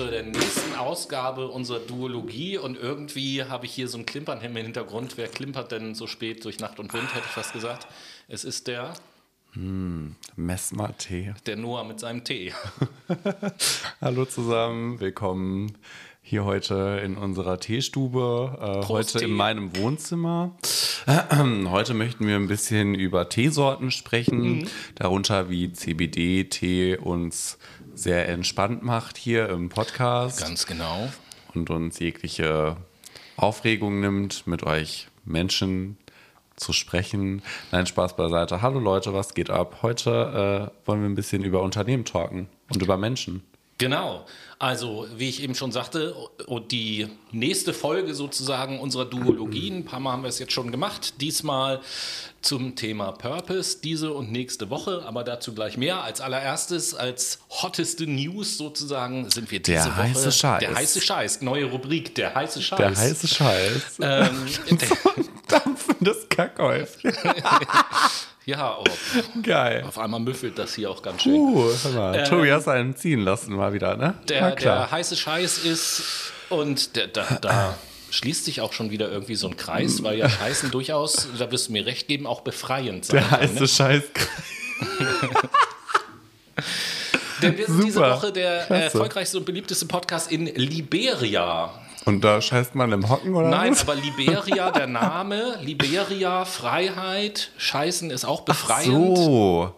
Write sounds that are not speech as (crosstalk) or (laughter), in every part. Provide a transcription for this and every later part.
zu der nächsten Ausgabe unserer Duologie. Und irgendwie habe ich hier so ein Klimpern im Hintergrund. Wer klimpert denn so spät durch Nacht und Wind, hätte ich fast gesagt. Es ist der. Hm, Messmer-Tee. Der Noah mit seinem Tee. (laughs) Hallo zusammen, willkommen hier heute in unserer Teestube, äh, heute Tee. in meinem Wohnzimmer. (clears throat) heute möchten wir ein bisschen über Teesorten sprechen, mhm. darunter wie CBD-Tee uns sehr entspannt macht hier im Podcast. Ganz genau. Und uns jegliche Aufregung nimmt, mit euch Menschen zu sprechen. Nein, Spaß beiseite. Hallo Leute, was geht ab? Heute äh, wollen wir ein bisschen über Unternehmen talken und über Menschen. Genau. Also, wie ich eben schon sagte, die nächste Folge sozusagen unserer Duologien, ein paar Mal haben wir es jetzt schon gemacht, diesmal zum Thema Purpose, diese und nächste Woche, aber dazu gleich mehr. Als allererstes, als hotteste News sozusagen, sind wir diese der Woche. Heiße Scheiß. Der heiße Scheiß. Neue Rubrik, der heiße Scheiß. Der heiße Scheiß. Ähm, (laughs) dampfendes Kackhäufchen. (laughs) Ja, oh. Geil. Auf einmal müffelt das hier auch ganz schön. Uh, hör mal. Äh, Tobi hast einen ziehen lassen mal wieder, ne? Der, der heiße Scheiß ist und der, da, da schließt sich auch schon wieder irgendwie so ein Kreis, weil ja Scheißen (laughs) durchaus, da wirst du mir recht geben, auch befreiend sein. Der heiße ne? Scheiß. Denn wir sind Super. diese Woche der Klasse. erfolgreichste und beliebteste Podcast in Liberia. Und da scheißt man im Hocken oder Nein, was? aber Liberia, der Name, Liberia, Freiheit, Scheißen ist auch befreiend. Ach so.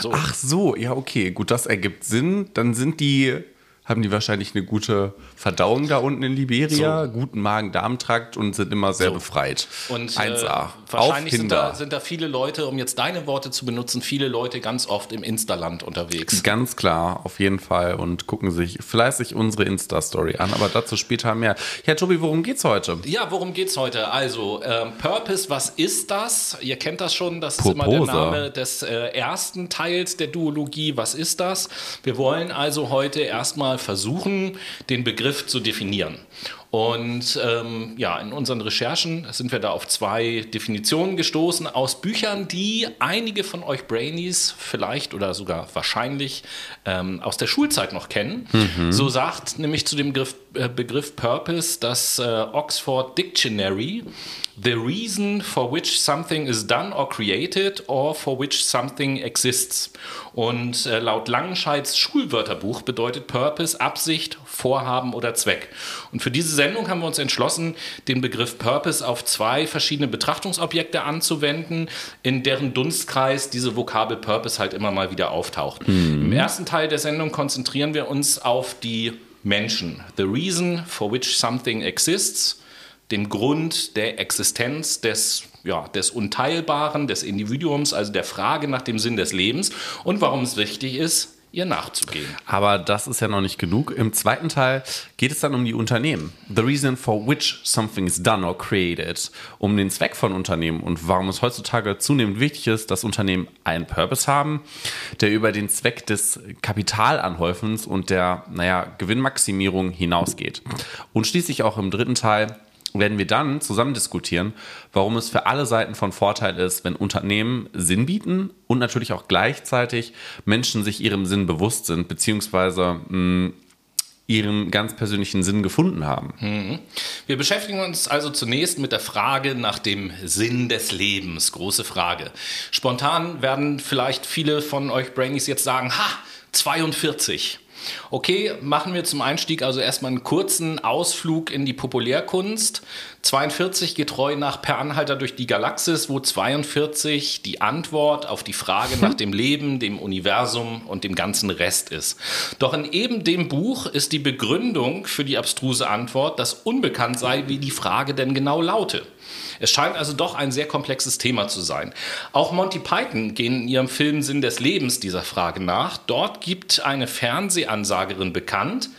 so. Ach so, ja, okay, gut, das ergibt Sinn. Dann sind die haben die wahrscheinlich eine gute Verdauung da unten in Liberia, so. guten Magen-Darm-Trakt und sind immer sehr so. befreit. Und 1A. Äh, wahrscheinlich sind da, sind da viele Leute, um jetzt deine Worte zu benutzen, viele Leute ganz oft im Instaland unterwegs. Ganz klar, auf jeden Fall und gucken sich fleißig unsere Insta-Story an, aber dazu später mehr. Ja, Tobi, worum geht's heute? Ja, worum geht's heute? Also, ähm, Purpose, was ist das? Ihr kennt das schon, das Purpose. ist immer der Name des äh, ersten Teils der Duologie. Was ist das? Wir wollen also heute erstmal versuchen, den Begriff zu definieren. Und ähm, ja, in unseren Recherchen sind wir da auf zwei Definitionen gestoßen aus Büchern, die einige von euch Brainies vielleicht oder sogar wahrscheinlich ähm, aus der Schulzeit noch kennen. Mhm. So sagt nämlich zu dem Begriff, äh, Begriff Purpose das äh, Oxford Dictionary the reason for which something is done or created or for which something exists. Und äh, laut Langenscheids Schulwörterbuch bedeutet Purpose Absicht, Vorhaben oder Zweck. Und für diese Sendung haben wir uns entschlossen, den Begriff Purpose auf zwei verschiedene Betrachtungsobjekte anzuwenden, in deren Dunstkreis diese Vokabel Purpose halt immer mal wieder auftaucht. Mhm. Im ersten Teil der Sendung konzentrieren wir uns auf die Menschen. The reason for which something exists dem Grund der Existenz des, ja, des Unteilbaren, des Individuums, also der Frage nach dem Sinn des Lebens und warum es wichtig ist, ihr nachzugehen. Aber das ist ja noch nicht genug. Im zweiten Teil geht es dann um die Unternehmen. The reason for which something is done or created. Um den Zweck von Unternehmen und warum es heutzutage zunehmend wichtig ist, dass Unternehmen einen Purpose haben, der über den Zweck des Kapitalanhäufens und der, naja, Gewinnmaximierung hinausgeht. Und schließlich auch im dritten Teil werden wir dann zusammen diskutieren, warum es für alle Seiten von Vorteil ist, wenn Unternehmen Sinn bieten und natürlich auch gleichzeitig Menschen sich ihrem Sinn bewusst sind, beziehungsweise mh, mm, ihren ganz persönlichen Sinn gefunden haben. Mhm. Wir beschäftigen uns also zunächst mit der Frage nach dem Sinn des Lebens. Große Frage. Spontan werden vielleicht viele von euch Brainies jetzt sagen, ha, 42. Okay, machen wir zum Einstieg also erstmal einen kurzen Ausflug in die Populärkunst. 42 getreu nach Per Anhalter durch die Galaxis, wo 42 die Antwort auf die Frage nach (laughs) dem Leben, dem Universum und dem ganzen Rest ist. Doch in eben dem Buch ist die Begründung für die abstruse Antwort, dass unbekannt sei, wie die Frage denn genau laute. Es scheint also doch ein sehr komplexes Thema zu sein. Auch Monty Python gehen in ihrem Film Sinn des Lebens dieser Frage nach. Dort gibt eine Fernsehansagerin bekannt,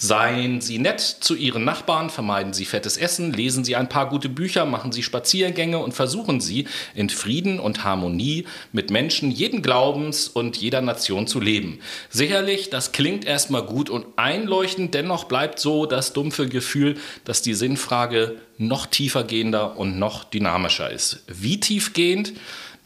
Seien Sie nett zu Ihren Nachbarn, vermeiden Sie fettes Essen, lesen Sie ein paar gute Bücher, machen Sie Spaziergänge und versuchen Sie in Frieden und Harmonie mit Menschen jeden Glaubens und jeder Nation zu leben. Sicherlich, das klingt erstmal gut und einleuchtend, dennoch bleibt so das dumpfe Gefühl, dass die Sinnfrage noch tiefergehender und noch dynamischer ist. Wie tiefgehend?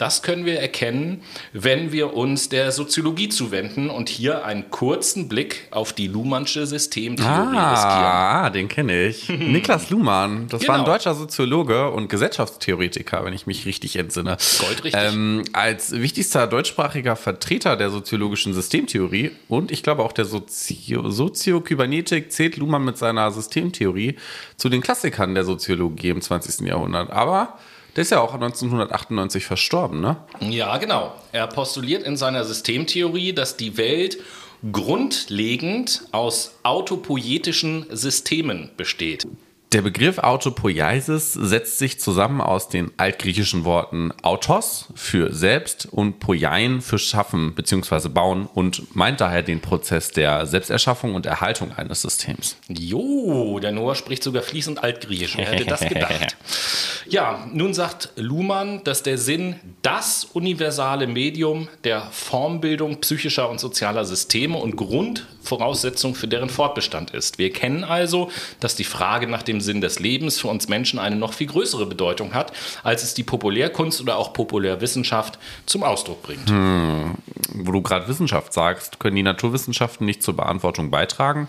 Das können wir erkennen, wenn wir uns der Soziologie zuwenden und hier einen kurzen Blick auf die Luhmannsche Systemtheorie ah, riskieren. Ah, den kenne ich. (laughs) Niklas Luhmann, das genau. war ein genau. deutscher Soziologe und Gesellschaftstheoretiker, wenn ich mich richtig entsinne. Goldrichtig. Ähm, als wichtigster deutschsprachiger Vertreter der soziologischen Systemtheorie und ich glaube auch der Sozio Soziokybernetik zählt Luhmann mit seiner Systemtheorie zu den Klassikern der Soziologie im 20. Jahrhundert. Aber der ist ja auch 1998 verstorben, ne? Ja, genau. Er postuliert in seiner Systemtheorie, dass die Welt grundlegend aus autopoietischen Systemen besteht. Der Begriff Autopoiesis setzt sich zusammen aus den altgriechischen Worten autos für selbst und poiein für schaffen bzw. bauen und meint daher den Prozess der Selbsterschaffung und Erhaltung eines Systems. Jo, der Noah spricht sogar fließend altgriechisch. Wer hätte das gedacht? (laughs) ja, nun sagt Luhmann, dass der Sinn das universale Medium der Formbildung psychischer und sozialer Systeme und Grundvoraussetzung für deren Fortbestand ist. Wir kennen also, dass die Frage nach dem Sinn des Lebens für uns Menschen eine noch viel größere Bedeutung hat, als es die Populärkunst oder auch Populärwissenschaft zum Ausdruck bringt. Hm. Wo du gerade Wissenschaft sagst, können die Naturwissenschaften nicht zur Beantwortung beitragen?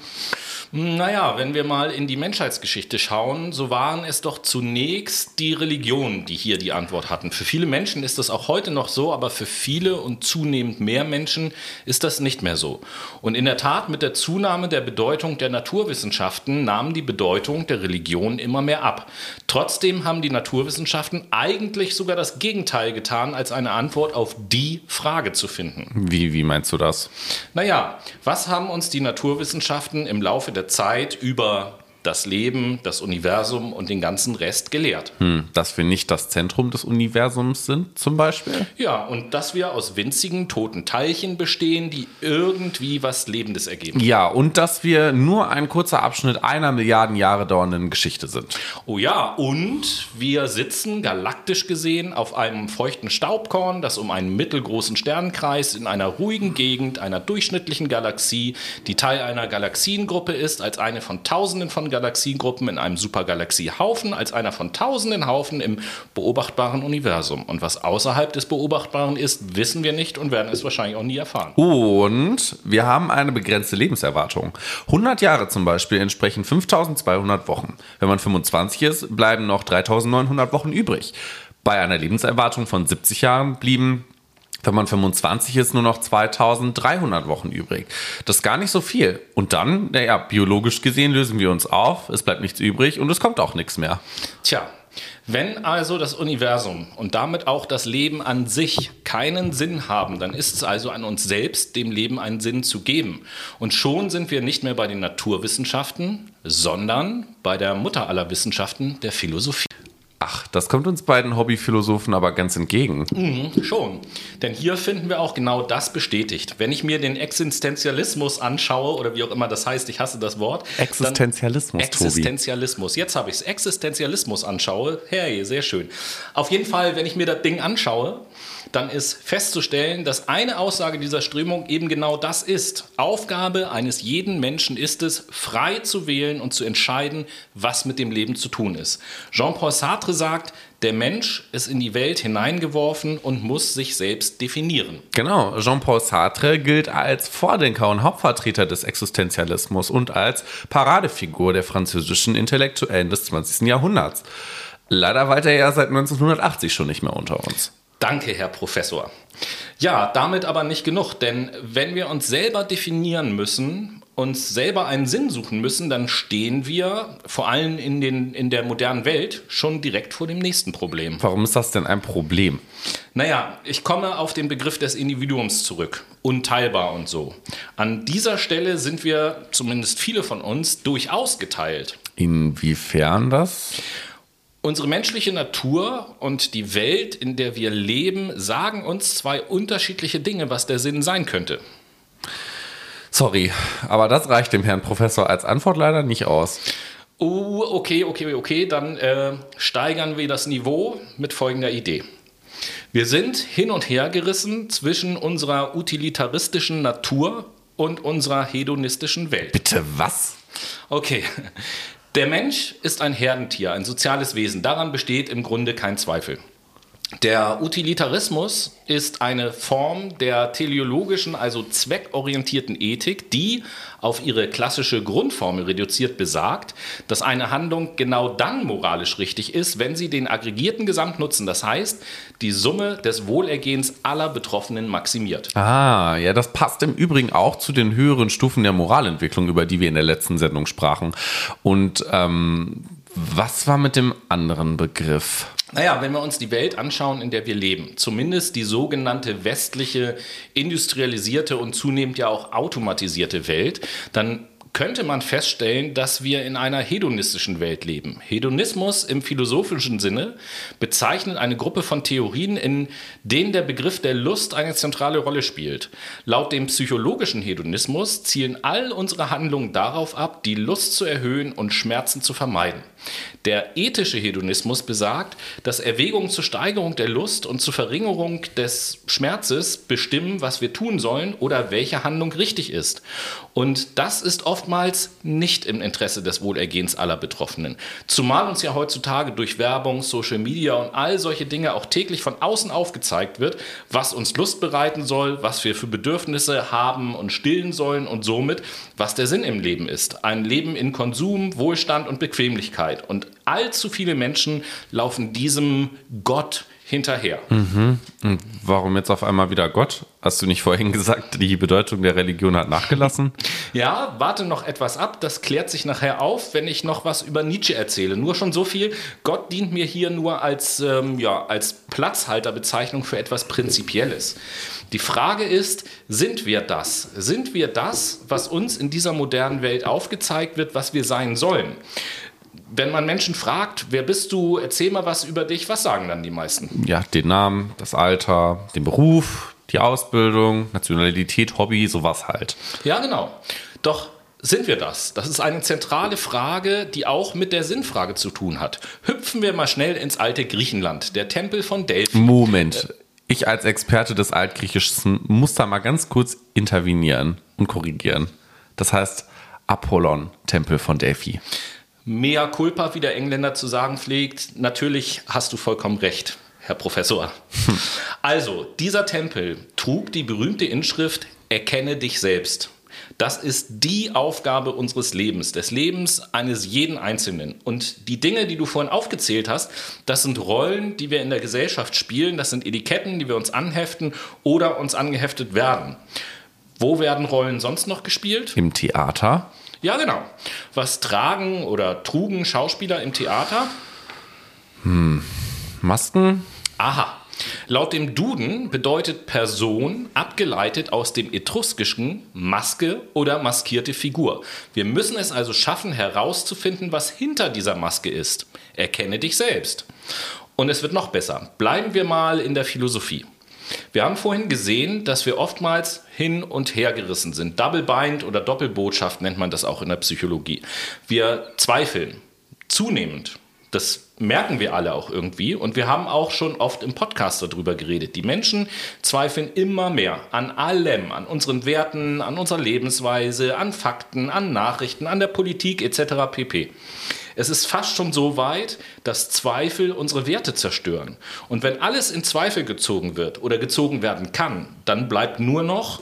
Naja, wenn wir mal in die Menschheitsgeschichte schauen, so waren es doch zunächst die Religionen, die hier die Antwort hatten. Für viele Menschen ist das auch heute noch so, aber für viele und zunehmend mehr Menschen ist das nicht mehr so. Und in der Tat, mit der Zunahme der Bedeutung der Naturwissenschaften nahm die Bedeutung der Religion immer mehr ab. Trotzdem haben die Naturwissenschaften eigentlich sogar das Gegenteil getan, als eine Antwort auf die Frage zu finden. Wie, wie meinst du das? Naja, was haben uns die Naturwissenschaften im Laufe der Zeit über das Leben, das Universum und den ganzen Rest gelehrt. Hm, dass wir nicht das Zentrum des Universums sind, zum Beispiel? Ja, und dass wir aus winzigen toten Teilchen bestehen, die irgendwie was Lebendes ergeben. Ja, und dass wir nur ein kurzer Abschnitt einer Milliarden Jahre dauernden Geschichte sind. Oh ja, und wir sitzen galaktisch gesehen auf einem feuchten Staubkorn, das um einen mittelgroßen Sternenkreis in einer ruhigen Gegend einer durchschnittlichen Galaxie, die Teil einer Galaxiengruppe ist, als eine von Tausenden von Galaxiengruppen in einem Supergalaxiehaufen als einer von tausenden Haufen im beobachtbaren Universum. Und was außerhalb des Beobachtbaren ist, wissen wir nicht und werden es wahrscheinlich auch nie erfahren. Und wir haben eine begrenzte Lebenserwartung. 100 Jahre zum Beispiel entsprechen 5200 Wochen. Wenn man 25 ist, bleiben noch 3900 Wochen übrig. Bei einer Lebenserwartung von 70 Jahren blieben wenn man 25 ist, nur noch 2300 Wochen übrig. Das ist gar nicht so viel. Und dann, naja, biologisch gesehen lösen wir uns auf, es bleibt nichts übrig und es kommt auch nichts mehr. Tja, wenn also das Universum und damit auch das Leben an sich keinen Sinn haben, dann ist es also an uns selbst, dem Leben einen Sinn zu geben. Und schon sind wir nicht mehr bei den Naturwissenschaften, sondern bei der Mutter aller Wissenschaften, der Philosophie. Ach, das kommt uns beiden Hobbyphilosophen aber ganz entgegen. Mhm, schon. Denn hier finden wir auch genau das bestätigt. Wenn ich mir den Existenzialismus anschaue, oder wie auch immer das heißt, ich hasse das Wort. Existenzialismus, Existenzialismus. Jetzt habe ich es. Existenzialismus anschaue. Hey, sehr schön. Auf jeden Fall, wenn ich mir das Ding anschaue, dann ist festzustellen, dass eine Aussage dieser Strömung eben genau das ist. Aufgabe eines jeden Menschen ist es, frei zu wählen und zu entscheiden, was mit dem Leben zu tun ist. Jean-Paul Sartre sagt, der Mensch ist in die Welt hineingeworfen und muss sich selbst definieren. Genau, Jean-Paul Sartre gilt als Vordenker und Hauptvertreter des Existenzialismus und als Paradefigur der französischen Intellektuellen des 20. Jahrhunderts. Leider weilt er ja seit 1980 schon nicht mehr unter uns. Danke, Herr Professor. Ja, damit aber nicht genug, denn wenn wir uns selber definieren müssen, uns selber einen Sinn suchen müssen, dann stehen wir vor allem in, den, in der modernen Welt schon direkt vor dem nächsten Problem. Warum ist das denn ein Problem? Naja, ich komme auf den Begriff des Individuums zurück. Unteilbar und so. An dieser Stelle sind wir, zumindest viele von uns, durchaus geteilt. Inwiefern das? Unsere menschliche Natur und die Welt, in der wir leben, sagen uns zwei unterschiedliche Dinge, was der Sinn sein könnte. Sorry, aber das reicht dem Herrn Professor als Antwort leider nicht aus. Oh, okay, okay, okay, dann äh, steigern wir das Niveau mit folgender Idee. Wir sind hin und her gerissen zwischen unserer utilitaristischen Natur und unserer hedonistischen Welt. Bitte was? Okay. Der Mensch ist ein Herdentier, ein soziales Wesen. Daran besteht im Grunde kein Zweifel. Der Utilitarismus ist eine Form der teleologischen, also zweckorientierten Ethik, die auf ihre klassische Grundformel reduziert besagt, dass eine Handlung genau dann moralisch richtig ist, wenn sie den aggregierten Gesamtnutzen, das heißt die Summe des Wohlergehens aller Betroffenen maximiert. Ah, ja, das passt im Übrigen auch zu den höheren Stufen der Moralentwicklung, über die wir in der letzten Sendung sprachen. Und ähm, was war mit dem anderen Begriff? Naja, wenn wir uns die Welt anschauen, in der wir leben, zumindest die sogenannte westliche, industrialisierte und zunehmend ja auch automatisierte Welt, dann könnte man feststellen, dass wir in einer hedonistischen Welt leben. Hedonismus im philosophischen Sinne bezeichnet eine Gruppe von Theorien, in denen der Begriff der Lust eine zentrale Rolle spielt. Laut dem psychologischen Hedonismus zielen all unsere Handlungen darauf ab, die Lust zu erhöhen und Schmerzen zu vermeiden. Der ethische Hedonismus besagt, dass Erwägungen zur Steigerung der Lust und zur Verringerung des Schmerzes bestimmen, was wir tun sollen oder welche Handlung richtig ist. Und das ist oftmals nicht im Interesse des Wohlergehens aller Betroffenen. Zumal uns ja heutzutage durch Werbung, Social Media und all solche Dinge auch täglich von außen aufgezeigt wird, was uns Lust bereiten soll, was wir für Bedürfnisse haben und stillen sollen und somit, was der Sinn im Leben ist. Ein Leben in Konsum, Wohlstand und Bequemlichkeit. Und allzu viele Menschen laufen diesem Gott hinterher. Mhm. Und warum jetzt auf einmal wieder Gott? Hast du nicht vorhin gesagt, die Bedeutung der Religion hat nachgelassen? (laughs) ja, warte noch etwas ab. Das klärt sich nachher auf, wenn ich noch was über Nietzsche erzähle. Nur schon so viel. Gott dient mir hier nur als, ähm, ja, als Platzhalterbezeichnung für etwas Prinzipielles. Die Frage ist, sind wir das? Sind wir das, was uns in dieser modernen Welt aufgezeigt wird, was wir sein sollen? Wenn man Menschen fragt, wer bist du, erzähl mal was über dich, was sagen dann die meisten? Ja, den Namen, das Alter, den Beruf, die Ausbildung, Nationalität, Hobby, sowas halt. Ja, genau. Doch sind wir das? Das ist eine zentrale Frage, die auch mit der Sinnfrage zu tun hat. Hüpfen wir mal schnell ins alte Griechenland, der Tempel von Delphi. Moment. Ich als Experte des Altgriechischen muss da mal ganz kurz intervenieren und korrigieren. Das heißt Apollon, Tempel von Delphi. Mea culpa, wie der Engländer zu sagen pflegt. Natürlich hast du vollkommen recht, Herr Professor. Also, dieser Tempel trug die berühmte Inschrift Erkenne dich selbst. Das ist die Aufgabe unseres Lebens, des Lebens eines jeden Einzelnen. Und die Dinge, die du vorhin aufgezählt hast, das sind Rollen, die wir in der Gesellschaft spielen, das sind Etiketten, die wir uns anheften oder uns angeheftet werden. Wo werden Rollen sonst noch gespielt? Im Theater. Ja, genau. Was tragen oder trugen Schauspieler im Theater? Hm. Masken? Aha. Laut dem Duden bedeutet Person abgeleitet aus dem etruskischen Maske oder maskierte Figur. Wir müssen es also schaffen, herauszufinden, was hinter dieser Maske ist. Erkenne dich selbst. Und es wird noch besser. Bleiben wir mal in der Philosophie. Wir haben vorhin gesehen, dass wir oftmals hin und her gerissen sind. Double Bind oder Doppelbotschaft nennt man das auch in der Psychologie. Wir zweifeln zunehmend. Das merken wir alle auch irgendwie. Und wir haben auch schon oft im Podcast darüber geredet. Die Menschen zweifeln immer mehr an allem, an unseren Werten, an unserer Lebensweise, an Fakten, an Nachrichten, an der Politik etc. pp. Es ist fast schon so weit, dass Zweifel unsere Werte zerstören. Und wenn alles in Zweifel gezogen wird oder gezogen werden kann, dann bleibt nur noch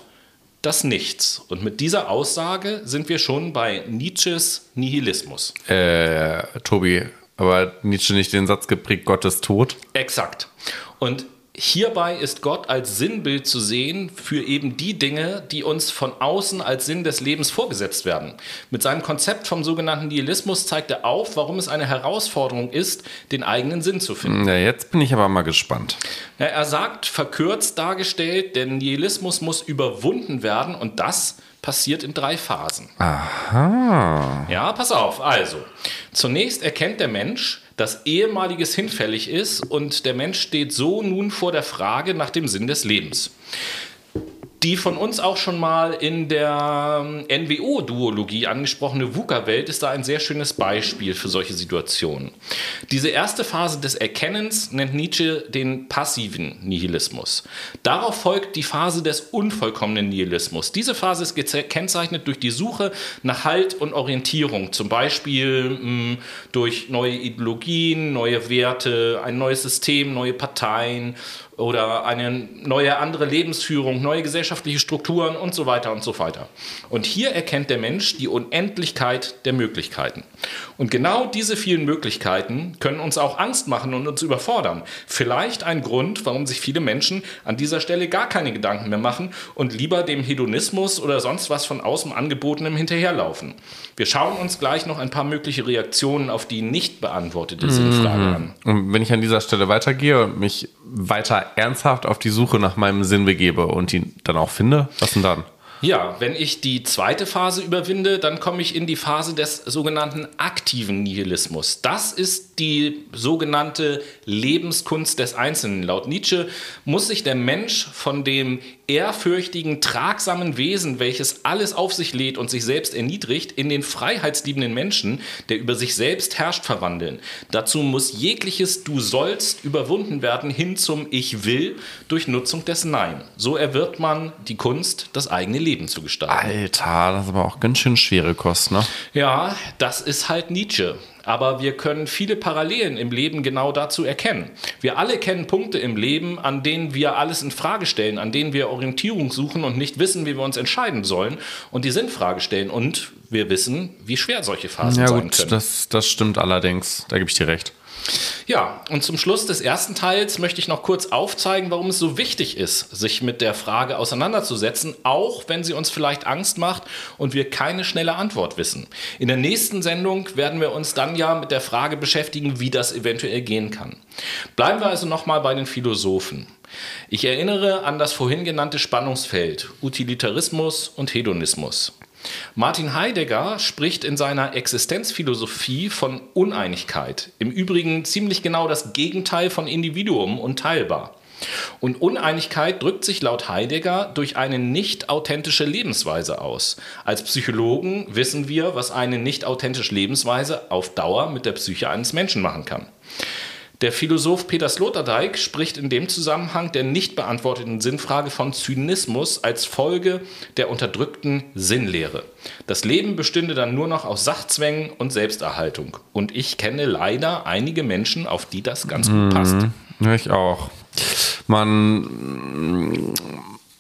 das Nichts. Und mit dieser Aussage sind wir schon bei Nietzsches Nihilismus. Äh, Tobi, aber Nietzsche nicht den Satz geprägt, Gott ist tot? Exakt. Und Hierbei ist Gott als Sinnbild zu sehen für eben die Dinge, die uns von außen als Sinn des Lebens vorgesetzt werden. Mit seinem Konzept vom sogenannten Nihilismus zeigt er auf, warum es eine Herausforderung ist, den eigenen Sinn zu finden. Ja, jetzt bin ich aber mal gespannt. Er sagt, verkürzt dargestellt, der Nihilismus muss überwunden werden und das passiert in drei Phasen. Aha. Ja, pass auf. Also, zunächst erkennt der Mensch, dass ehemaliges hinfällig ist und der Mensch steht so nun vor der Frage nach dem Sinn des Lebens. Die von uns auch schon mal in der ähm, NWO-Duologie angesprochene VUCA-Welt ist da ein sehr schönes Beispiel für solche Situationen. Diese erste Phase des Erkennens nennt Nietzsche den passiven Nihilismus. Darauf folgt die Phase des unvollkommenen Nihilismus. Diese Phase ist gekennzeichnet durch die Suche nach Halt und Orientierung, zum Beispiel mh, hm, durch neue Ideologien, neue Werte, ein neues System, neue Parteien oder eine neue andere Lebensführung, neue gesellschaftliche Strukturen und so weiter und so weiter. Und hier erkennt der Mensch die Unendlichkeit der Möglichkeiten. Und genau diese vielen Möglichkeiten können uns auch Angst machen und uns überfordern. Vielleicht ein Grund, warum sich viele Menschen an dieser Stelle gar keine Gedanken mehr machen und lieber dem Hedonismus oder sonst was von außen angebotenem hinterherlaufen. Wir schauen uns gleich noch ein paar mögliche Reaktionen auf die nicht beantwortete Sinnfrage mhm. an. Und wenn ich an dieser Stelle weitergehe und mich weiter ernsthaft auf die Suche nach meinem Sinn begebe und ihn dann auch finde, was denn dann? Ja, wenn ich die zweite Phase überwinde, dann komme ich in die Phase des sogenannten aktiven Nihilismus. Das ist die sogenannte Lebenskunst des Einzelnen. Laut Nietzsche muss sich der Mensch von dem ehrfürchtigen, tragsamen Wesen, welches alles auf sich lädt und sich selbst erniedrigt, in den freiheitsliebenden Menschen, der über sich selbst herrscht, verwandeln. Dazu muss jegliches Du sollst überwunden werden hin zum Ich will durch Nutzung des Nein. So erwirbt man die Kunst, das eigene Leben zu gestalten. Alter, das ist aber auch ganz schön schwere Kost, ne? Ja, das ist halt Nietzsche. Aber wir können viele Parallelen im Leben genau dazu erkennen. Wir alle kennen Punkte im Leben, an denen wir alles in Frage stellen, an denen wir Orientierung suchen und nicht wissen, wie wir uns entscheiden sollen und die Sinnfrage stellen. Und wir wissen, wie schwer solche Phasen ja, sein gut, können. Das, das stimmt allerdings. Da gebe ich dir recht. Ja, und zum Schluss des ersten Teils möchte ich noch kurz aufzeigen, warum es so wichtig ist, sich mit der Frage auseinanderzusetzen, auch wenn sie uns vielleicht Angst macht und wir keine schnelle Antwort wissen. In der nächsten Sendung werden wir uns dann ja mit der Frage beschäftigen, wie das eventuell gehen kann. Bleiben wir also nochmal bei den Philosophen. Ich erinnere an das vorhin genannte Spannungsfeld Utilitarismus und Hedonismus. Martin Heidegger spricht in seiner Existenzphilosophie von Uneinigkeit. Im Übrigen ziemlich genau das Gegenteil von Individuum und teilbar. Und Uneinigkeit drückt sich laut Heidegger durch eine nicht authentische Lebensweise aus. Als Psychologen wissen wir, was eine nicht authentische Lebensweise auf Dauer mit der Psyche eines Menschen machen kann. Der Philosoph Peter Sloterdijk spricht in dem Zusammenhang der nicht beantworteten Sinnfrage von Zynismus als Folge der unterdrückten Sinnlehre. Das Leben bestünde dann nur noch aus Sachzwängen und Selbsterhaltung. Und ich kenne leider einige Menschen, auf die das ganz gut mhm. passt. Ich auch. Man,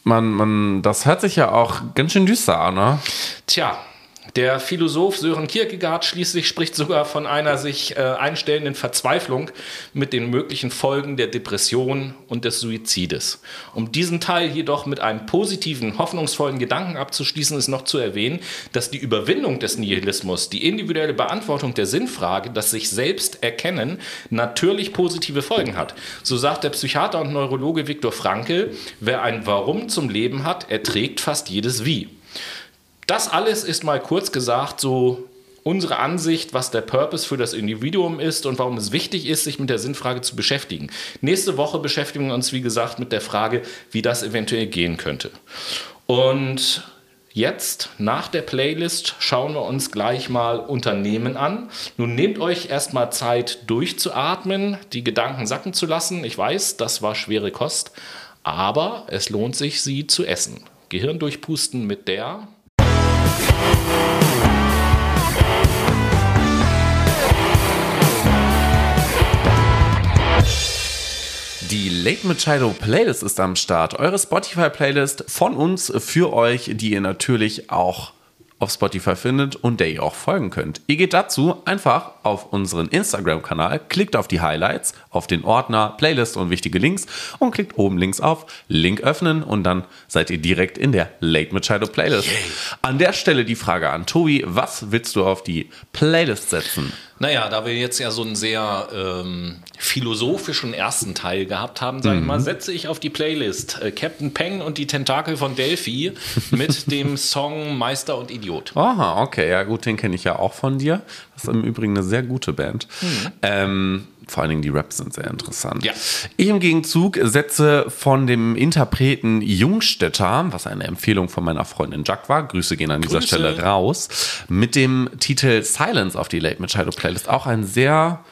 man, man, das hört sich ja auch ganz schön düster an, ne? Tja, der Philosoph Sören Kierkegaard schließlich spricht sogar von einer sich äh, einstellenden Verzweiflung mit den möglichen Folgen der Depression und des Suizides. Um diesen Teil jedoch mit einem positiven, hoffnungsvollen Gedanken abzuschließen, ist noch zu erwähnen, dass die Überwindung des Nihilismus, die individuelle Beantwortung der Sinnfrage, das sich selbst erkennen, natürlich positive Folgen hat. So sagt der Psychiater und Neurologe Viktor Frankl, wer ein Warum zum Leben hat, erträgt fast jedes Wie. Das alles ist mal kurz gesagt so unsere Ansicht, was der Purpose für das Individuum ist und warum es wichtig ist, sich mit der Sinnfrage zu beschäftigen. Nächste Woche beschäftigen wir uns, wie gesagt, mit der Frage, wie das eventuell gehen könnte. Und jetzt, nach der Playlist, schauen wir uns gleich mal Unternehmen an. Nun nehmt euch erstmal Zeit durchzuatmen, die Gedanken sacken zu lassen. Ich weiß, das war schwere Kost, aber es lohnt sich, sie zu essen. Gehirn durchpusten mit der die Late Machado Playlist ist am Start. Eure Spotify-Playlist von uns für euch, die ihr natürlich auch auf Spotify findet und der ihr auch folgen könnt. Ihr geht dazu einfach auf unseren Instagram-Kanal, klickt auf die Highlights, auf den Ordner, Playlist und wichtige Links und klickt oben links auf Link öffnen und dann seid ihr direkt in der Late Machado Playlist. Yay. An der Stelle die Frage an Tobi, was willst du auf die Playlist setzen? Naja, da wir jetzt ja so einen sehr ähm, philosophischen ersten Teil gehabt haben, sage ich mal, mhm. setze ich auf die Playlist äh, Captain Peng und die Tentakel von Delphi (laughs) mit dem Song Meister und Idiot. Aha, okay, ja gut, den kenne ich ja auch von dir. Das ist im Übrigen eine sehr gute Band. Mhm. Ähm, Vor allen Dingen die Raps sind sehr interessant. Ja. Ich im Gegenzug setze von dem Interpreten Jungstetter, was eine Empfehlung von meiner Freundin Jack war, Grüße gehen an dieser Grüße. Stelle raus, mit dem Titel Silence auf die Late Machado Playlist. Auch ein sehr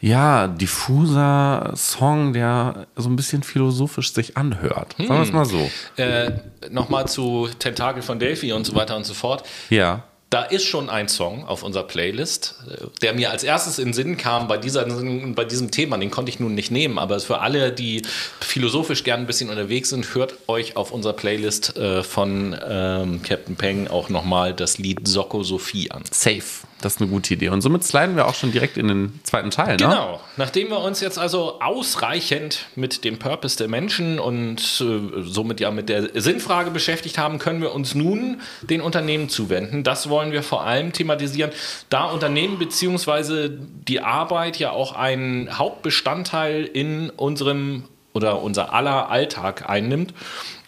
ja, diffuser Song, der so ein bisschen philosophisch sich anhört. Sagen wir es hm. mal so. Äh, Nochmal zu Tentakel von Delphi und so weiter und so fort. Ja. Da ist schon ein Song auf unserer Playlist, der mir als erstes in Sinn kam bei, dieser, bei diesem Thema. Den konnte ich nun nicht nehmen, aber für alle, die philosophisch gern ein bisschen unterwegs sind, hört euch auf unserer Playlist äh, von ähm, Captain Peng auch nochmal das Lied Soko Sophie an. Safe. Das ist eine gute Idee. Und somit sliden wir auch schon direkt in den zweiten Teil. Ne? Genau. Nachdem wir uns jetzt also ausreichend mit dem Purpose der Menschen und äh, somit ja mit der Sinnfrage beschäftigt haben, können wir uns nun den Unternehmen zuwenden. Das wollen wir vor allem thematisieren, da Unternehmen bzw. die Arbeit ja auch einen Hauptbestandteil in unserem oder unser aller Alltag einnimmt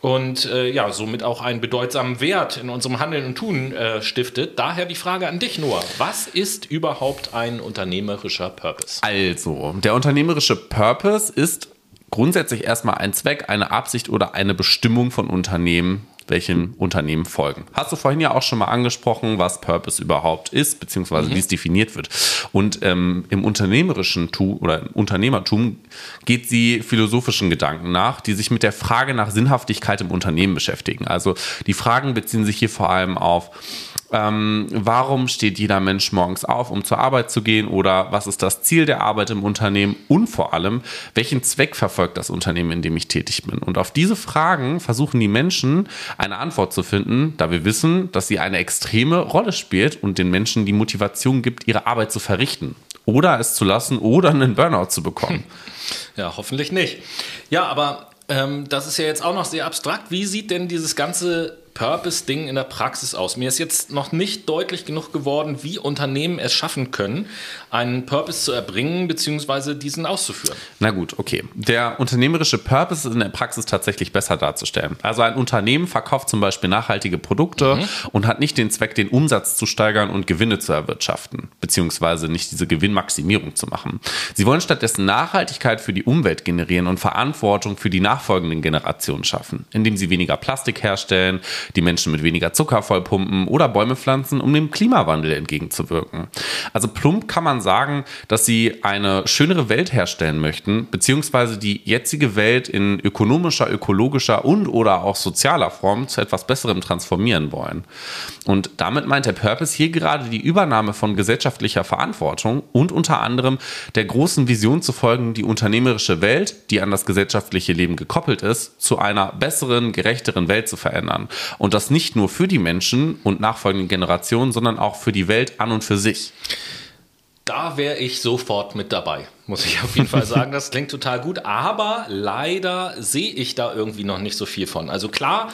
und äh, ja, somit auch einen bedeutsamen Wert in unserem Handeln und Tun äh, stiftet. Daher die Frage an dich, Noah. Was ist überhaupt ein unternehmerischer Purpose? Also, der unternehmerische Purpose ist grundsätzlich erstmal ein Zweck, eine Absicht oder eine Bestimmung von Unternehmen, welchen Unternehmen folgen. Hast du vorhin ja auch schon mal angesprochen, was Purpose überhaupt ist, beziehungsweise mhm. wie es definiert wird. Und ähm, im unternehmerischen Tu oder im Unternehmertum geht sie philosophischen Gedanken nach, die sich mit der Frage nach Sinnhaftigkeit im Unternehmen beschäftigen. Also die Fragen beziehen sich hier vor allem auf ähm, warum steht jeder Mensch morgens auf, um zur Arbeit zu gehen oder was ist das Ziel der Arbeit im Unternehmen und vor allem, welchen Zweck verfolgt das Unternehmen, in dem ich tätig bin. Und auf diese Fragen versuchen die Menschen eine Antwort zu finden, da wir wissen, dass sie eine extreme Rolle spielt und den Menschen die Motivation gibt, ihre Arbeit zu verrichten oder es zu lassen oder einen Burnout zu bekommen. (laughs) Ja, hoffentlich nicht. Ja, aber ähm, das ist ja jetzt auch noch sehr abstrakt. Wie sieht denn dieses ganze Purpose-Ding in der Praxis aus? Mir ist jetzt noch nicht deutlich genug geworden, wie Unternehmen es schaffen können, einen Purpose zu erbringen bzw. diesen auszuführen. Na gut, okay. Der unternehmerische Purpose ist in der Praxis tatsächlich besser darzustellen. Also ein Unternehmen verkauft zum Beispiel nachhaltige Produkte mhm. und hat nicht den Zweck, den Umsatz zu steigern und Gewinne zu erwirtschaften, beziehungsweise nicht diese Gewinnmaximierung zu machen. Sie wollen stattdessen Nachhaltigkeit für die Umwelt generieren und Verantwortung für die nachfolgenden Generationen schaffen, indem sie weniger Plastik herstellen, die Menschen mit weniger Zucker vollpumpen oder Bäume pflanzen, um dem Klimawandel entgegenzuwirken. Also plump kann man sagen, dass sie eine schönere Welt herstellen möchten, beziehungsweise die jetzige Welt in ökonomischer, ökologischer und oder auch sozialer Form zu etwas Besserem transformieren wollen. Und damit meint der Purpose hier gerade die Übernahme von gesellschaftlicher Verantwortung und unter anderem der großen Vision zu folgen, die unternehmerische Welt, die an das gesellschaftliche Leben gekoppelt ist, zu einer besseren, gerechteren Welt zu verändern. Und das nicht nur für die Menschen und nachfolgenden Generationen, sondern auch für die Welt an und für sich. Da wäre ich sofort mit dabei, muss ich auf jeden Fall sagen. Das klingt total gut, aber leider sehe ich da irgendwie noch nicht so viel von. Also klar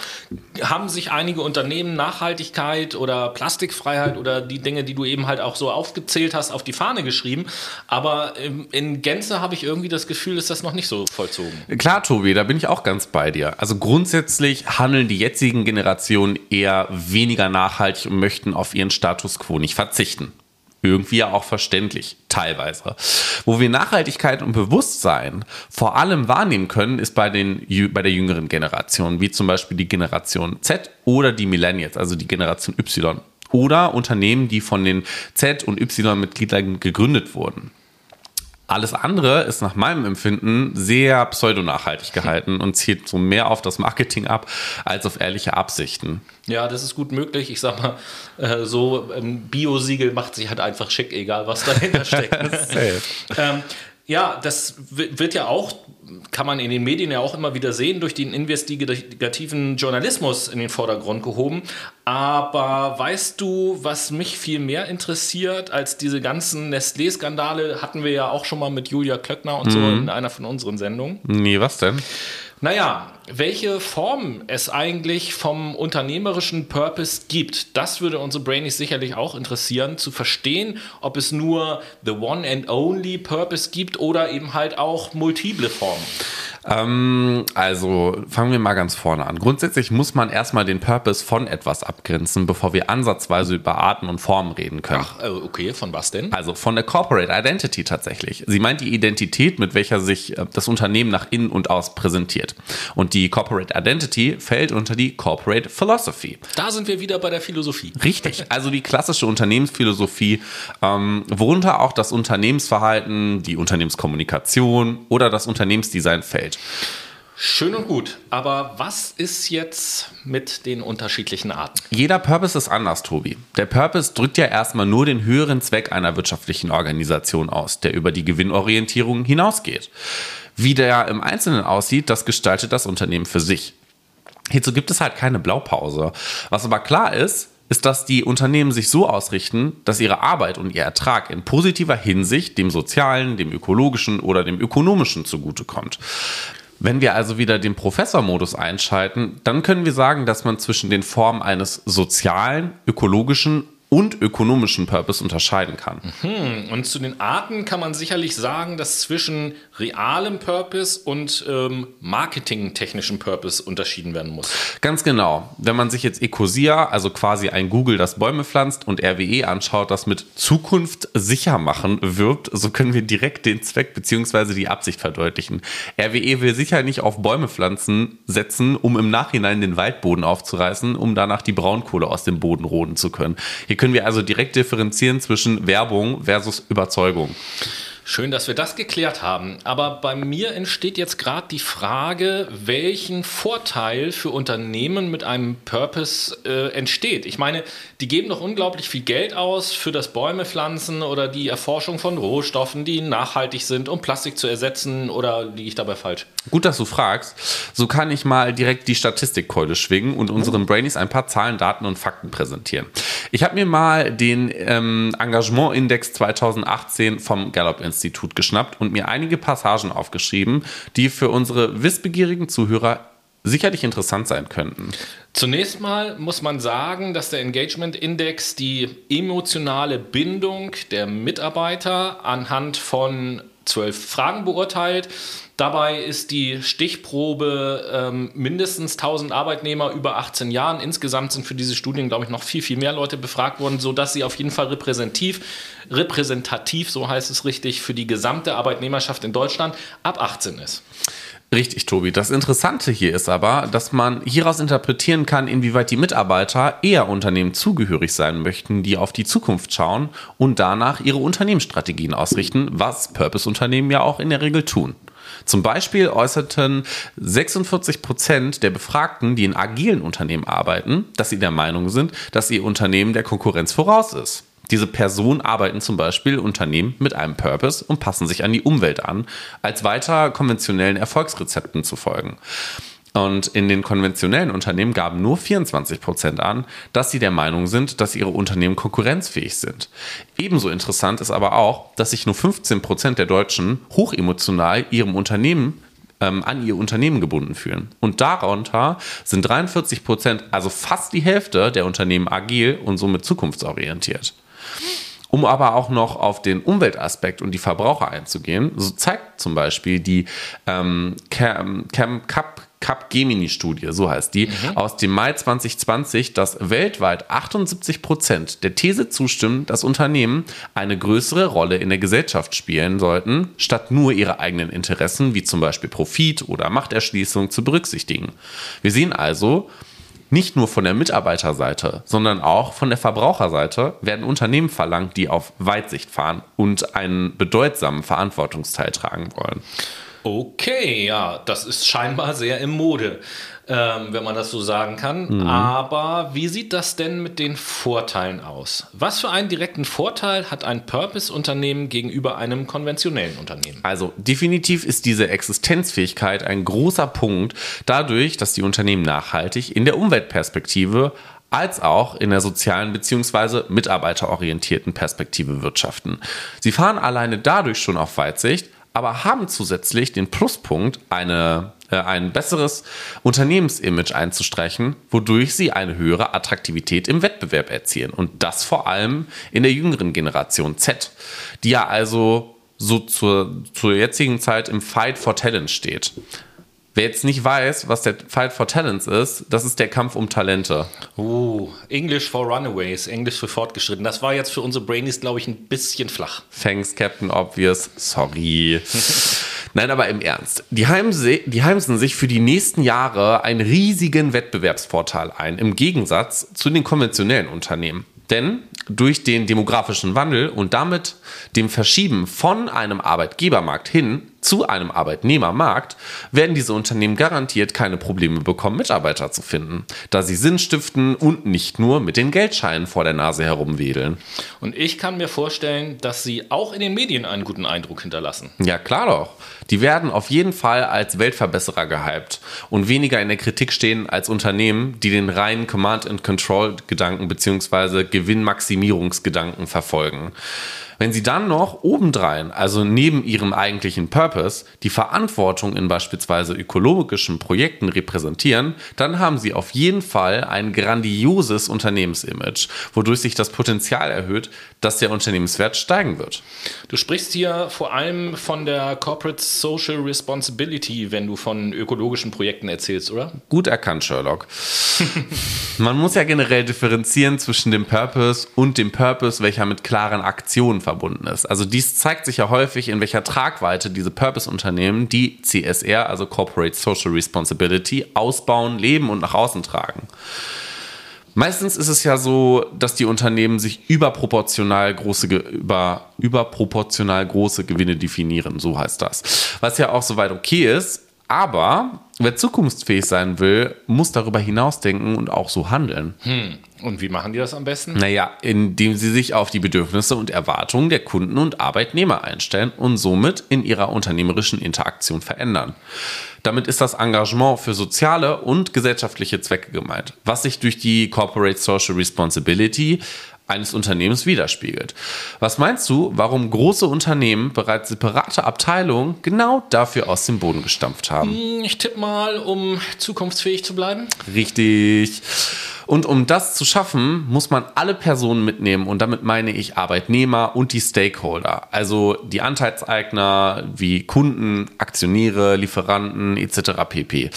haben sich einige Unternehmen Nachhaltigkeit oder Plastikfreiheit oder die Dinge, die du eben halt auch so aufgezählt hast, auf die Fahne geschrieben, aber in Gänze habe ich irgendwie das Gefühl, ist das noch nicht so vollzogen. Klar, Tobi, da bin ich auch ganz bei dir. Also grundsätzlich handeln die jetzigen Generationen eher weniger nachhaltig und möchten auf ihren Status quo nicht verzichten irgendwie ja auch verständlich, teilweise. Wo wir Nachhaltigkeit und Bewusstsein vor allem wahrnehmen können, ist bei, den, bei der jüngeren Generation, wie zum Beispiel die Generation Z oder die Millennials, also die Generation Y. Oder Unternehmen, die von den Z- und Y-Mitgliedern gegründet wurden. Alles andere ist nach meinem Empfinden sehr pseudonachhaltig gehalten und zielt so mehr auf das Marketing ab als auf ehrliche Absichten. Ja, das ist gut möglich. Ich sag mal, äh, so ein Bio-Siegel macht sich halt einfach schick, egal was dahinter steckt. (laughs) ähm, ja, das wird ja auch kann man in den Medien ja auch immer wieder sehen, durch den investigativen Journalismus in den Vordergrund gehoben. Aber weißt du, was mich viel mehr interessiert als diese ganzen Nestlé-Skandale, hatten wir ja auch schon mal mit Julia Klöckner und mhm. so in einer von unseren Sendungen. Nee, was denn? Naja, welche Form es eigentlich vom unternehmerischen Purpose gibt, das würde unsere Brainies sicherlich auch interessieren, zu verstehen, ob es nur the one and only Purpose gibt oder eben halt auch multiple Formen. Ähm, also fangen wir mal ganz vorne an. Grundsätzlich muss man erstmal den Purpose von etwas abgrenzen, bevor wir ansatzweise über Arten und Formen reden können. Ach, äh, okay, von was denn? Also von der Corporate Identity tatsächlich. Sie meint die Identität, mit welcher sich äh, das Unternehmen nach innen und aus präsentiert. Und die Corporate Identity fällt unter die Corporate Philosophy. Da sind wir wieder bei der Philosophie. Richtig, also die klassische Unternehmensphilosophie, ähm, worunter auch das Unternehmensverhalten, die Unternehmenskommunikation oder das Unternehmensdesign fällt. Schön und gut, aber was ist jetzt mit den unterschiedlichen Arten? Jeder Purpose ist anders, Tobi. Der Purpose drückt ja erstmal nur den höheren Zweck einer wirtschaftlichen Organisation aus, der über die Gewinnorientierung hinausgeht. Wie der im Einzelnen aussieht, das gestaltet das Unternehmen für sich. Hierzu gibt es halt keine Blaupause. Was aber klar ist, ist, dass die Unternehmen sich so ausrichten, dass ihre Arbeit und ihr Ertrag in positiver Hinsicht dem sozialen, dem ökologischen oder dem ökonomischen zugutekommt. Wenn wir also wieder den Professormodus einschalten, dann können wir sagen, dass man zwischen den Formen eines sozialen, ökologischen und ökonomischen Purpose unterscheiden kann. Mhm. Und zu den Arten kann man sicherlich sagen, dass zwischen realem Purpose und ähm, marketingtechnischem Purpose unterschieden werden muss. Ganz genau. Wenn man sich jetzt Ecosia, also quasi ein Google, das Bäume pflanzt, und RWE anschaut, das mit Zukunft sicher machen wirbt, so können wir direkt den Zweck bzw. die Absicht verdeutlichen. RWE will sicher nicht auf Bäume pflanzen setzen, um im Nachhinein den Waldboden aufzureißen, um danach die Braunkohle aus dem Boden roden zu können. Hier können wir also direkt differenzieren zwischen Werbung versus Überzeugung. Schön, dass wir das geklärt haben. Aber bei mir entsteht jetzt gerade die Frage, welchen Vorteil für Unternehmen mit einem Purpose äh, entsteht. Ich meine, die geben doch unglaublich viel Geld aus für das Bäume pflanzen oder die Erforschung von Rohstoffen, die nachhaltig sind, um Plastik zu ersetzen. Oder liege ich dabei falsch? Gut, dass du fragst. So kann ich mal direkt die Statistikkeule schwingen und unseren Brainies ein paar Zahlen, Daten und Fakten präsentieren. Ich habe mir mal den ähm, Engagement-Index 2018 vom Gallup-Institut Institut geschnappt und mir einige Passagen aufgeschrieben, die für unsere wissbegierigen Zuhörer sicherlich interessant sein könnten. Zunächst mal muss man sagen, dass der Engagement Index die emotionale Bindung der Mitarbeiter anhand von zwölf Fragen beurteilt. Dabei ist die Stichprobe ähm, mindestens 1000 Arbeitnehmer über 18 Jahren. Insgesamt sind für diese Studien, glaube ich, noch viel, viel mehr Leute befragt worden, sodass sie auf jeden Fall repräsentativ, repräsentativ, so heißt es richtig, für die gesamte Arbeitnehmerschaft in Deutschland ab 18 ist. Richtig, Tobi. Das Interessante hier ist aber, dass man hieraus interpretieren kann, inwieweit die Mitarbeiter eher Unternehmen zugehörig sein möchten, die auf die Zukunft schauen und danach ihre Unternehmensstrategien ausrichten, was Purpose-Unternehmen ja auch in der Regel tun. Zum Beispiel äußerten 46 Prozent der Befragten, die in agilen Unternehmen arbeiten, dass sie der Meinung sind, dass ihr Unternehmen der Konkurrenz voraus ist. Diese Personen arbeiten zum Beispiel Unternehmen mit einem Purpose und passen sich an die Umwelt an, als weiter konventionellen Erfolgsrezepten zu folgen. Und in den konventionellen Unternehmen gaben nur 24 Prozent an, dass sie der Meinung sind, dass ihre Unternehmen konkurrenzfähig sind. Ebenso interessant ist aber auch, dass sich nur 15 Prozent der Deutschen hochemotional ihrem Unternehmen ähm, an ihr Unternehmen gebunden fühlen. Und darunter sind 43 Prozent, also fast die Hälfte der Unternehmen agil und somit zukunftsorientiert. Um aber auch noch auf den Umweltaspekt und die Verbraucher einzugehen, so zeigt zum Beispiel die ähm, Cam, Cup Capgemini-Studie, so heißt die, mhm. aus dem Mai 2020, dass weltweit 78 Prozent der These zustimmen, dass Unternehmen eine größere Rolle in der Gesellschaft spielen sollten, statt nur ihre eigenen Interessen, wie zum Beispiel Profit oder Machterschließung, zu berücksichtigen. Wir sehen also, nicht nur von der Mitarbeiterseite, sondern auch von der Verbraucherseite werden Unternehmen verlangt, die auf Weitsicht fahren und einen bedeutsamen Verantwortungsteil tragen wollen. Okay, ja, das ist scheinbar sehr im Mode, ähm, wenn man das so sagen kann. Mhm. Aber wie sieht das denn mit den Vorteilen aus? Was für einen direkten Vorteil hat ein Purpose-Unternehmen gegenüber einem konventionellen Unternehmen? Also definitiv ist diese Existenzfähigkeit ein großer Punkt, dadurch, dass die Unternehmen nachhaltig in der Umweltperspektive als auch in der sozialen bzw. mitarbeiterorientierten Perspektive wirtschaften. Sie fahren alleine dadurch schon auf Weitsicht, aber haben zusätzlich den Pluspunkt, eine, äh, ein besseres Unternehmensimage einzustreichen, wodurch sie eine höhere Attraktivität im Wettbewerb erzielen. Und das vor allem in der jüngeren Generation Z, die ja also so zur, zur jetzigen Zeit im Fight for Talent steht. Wer jetzt nicht weiß, was der Fight for Talents ist, das ist der Kampf um Talente. Uh, English for Runaways, Englisch für Fortgeschritten. Das war jetzt für unsere Brainies, glaube ich, ein bisschen flach. Thanks, Captain Obvious. Sorry. (laughs) Nein, aber im Ernst. Die, Heimse die heimsen sich für die nächsten Jahre einen riesigen Wettbewerbsvorteil ein, im Gegensatz zu den konventionellen Unternehmen. Denn durch den demografischen Wandel und damit dem Verschieben von einem Arbeitgebermarkt hin zu einem Arbeitnehmermarkt werden diese Unternehmen garantiert keine Probleme bekommen, Mitarbeiter zu finden, da sie Sinn stiften und nicht nur mit den Geldscheinen vor der Nase herumwedeln. Und ich kann mir vorstellen, dass sie auch in den Medien einen guten Eindruck hinterlassen. Ja, klar doch. Die werden auf jeden Fall als Weltverbesserer gehypt und weniger in der Kritik stehen als Unternehmen, die den reinen Command-and-Control-Gedanken bzw. Gewinnmaximierungsgedanken verfolgen. Wenn Sie dann noch obendrein, also neben Ihrem eigentlichen Purpose, die Verantwortung in beispielsweise ökologischen Projekten repräsentieren, dann haben Sie auf jeden Fall ein grandioses Unternehmensimage, wodurch sich das Potenzial erhöht, dass der Unternehmenswert steigen wird. Du sprichst hier vor allem von der Corporate Social Responsibility, wenn du von ökologischen Projekten erzählst, oder? Gut erkannt, Sherlock. Man muss ja generell differenzieren zwischen dem Purpose und dem Purpose, welcher mit klaren Aktionen verbunden ist. Also dies zeigt sich ja häufig, in welcher Tragweite diese Purpose-Unternehmen die CSR, also Corporate Social Responsibility, ausbauen, leben und nach außen tragen. Meistens ist es ja so, dass die Unternehmen sich überproportional große, über, überproportional große Gewinne definieren, so heißt das. Was ja auch soweit okay ist, aber wer zukunftsfähig sein will, muss darüber hinausdenken und auch so handeln. Hm. Und wie machen die das am besten? Naja, indem sie sich auf die Bedürfnisse und Erwartungen der Kunden und Arbeitnehmer einstellen und somit in ihrer unternehmerischen Interaktion verändern. Damit ist das Engagement für soziale und gesellschaftliche Zwecke gemeint, was sich durch die Corporate Social Responsibility eines Unternehmens widerspiegelt. Was meinst du, warum große Unternehmen bereits separate Abteilungen genau dafür aus dem Boden gestampft haben? Hm, ich tippe mal, um zukunftsfähig zu bleiben. Richtig. Und um das zu schaffen, muss man alle Personen mitnehmen und damit meine ich Arbeitnehmer und die Stakeholder, also die Anteilseigner wie Kunden, Aktionäre, Lieferanten etc. pp.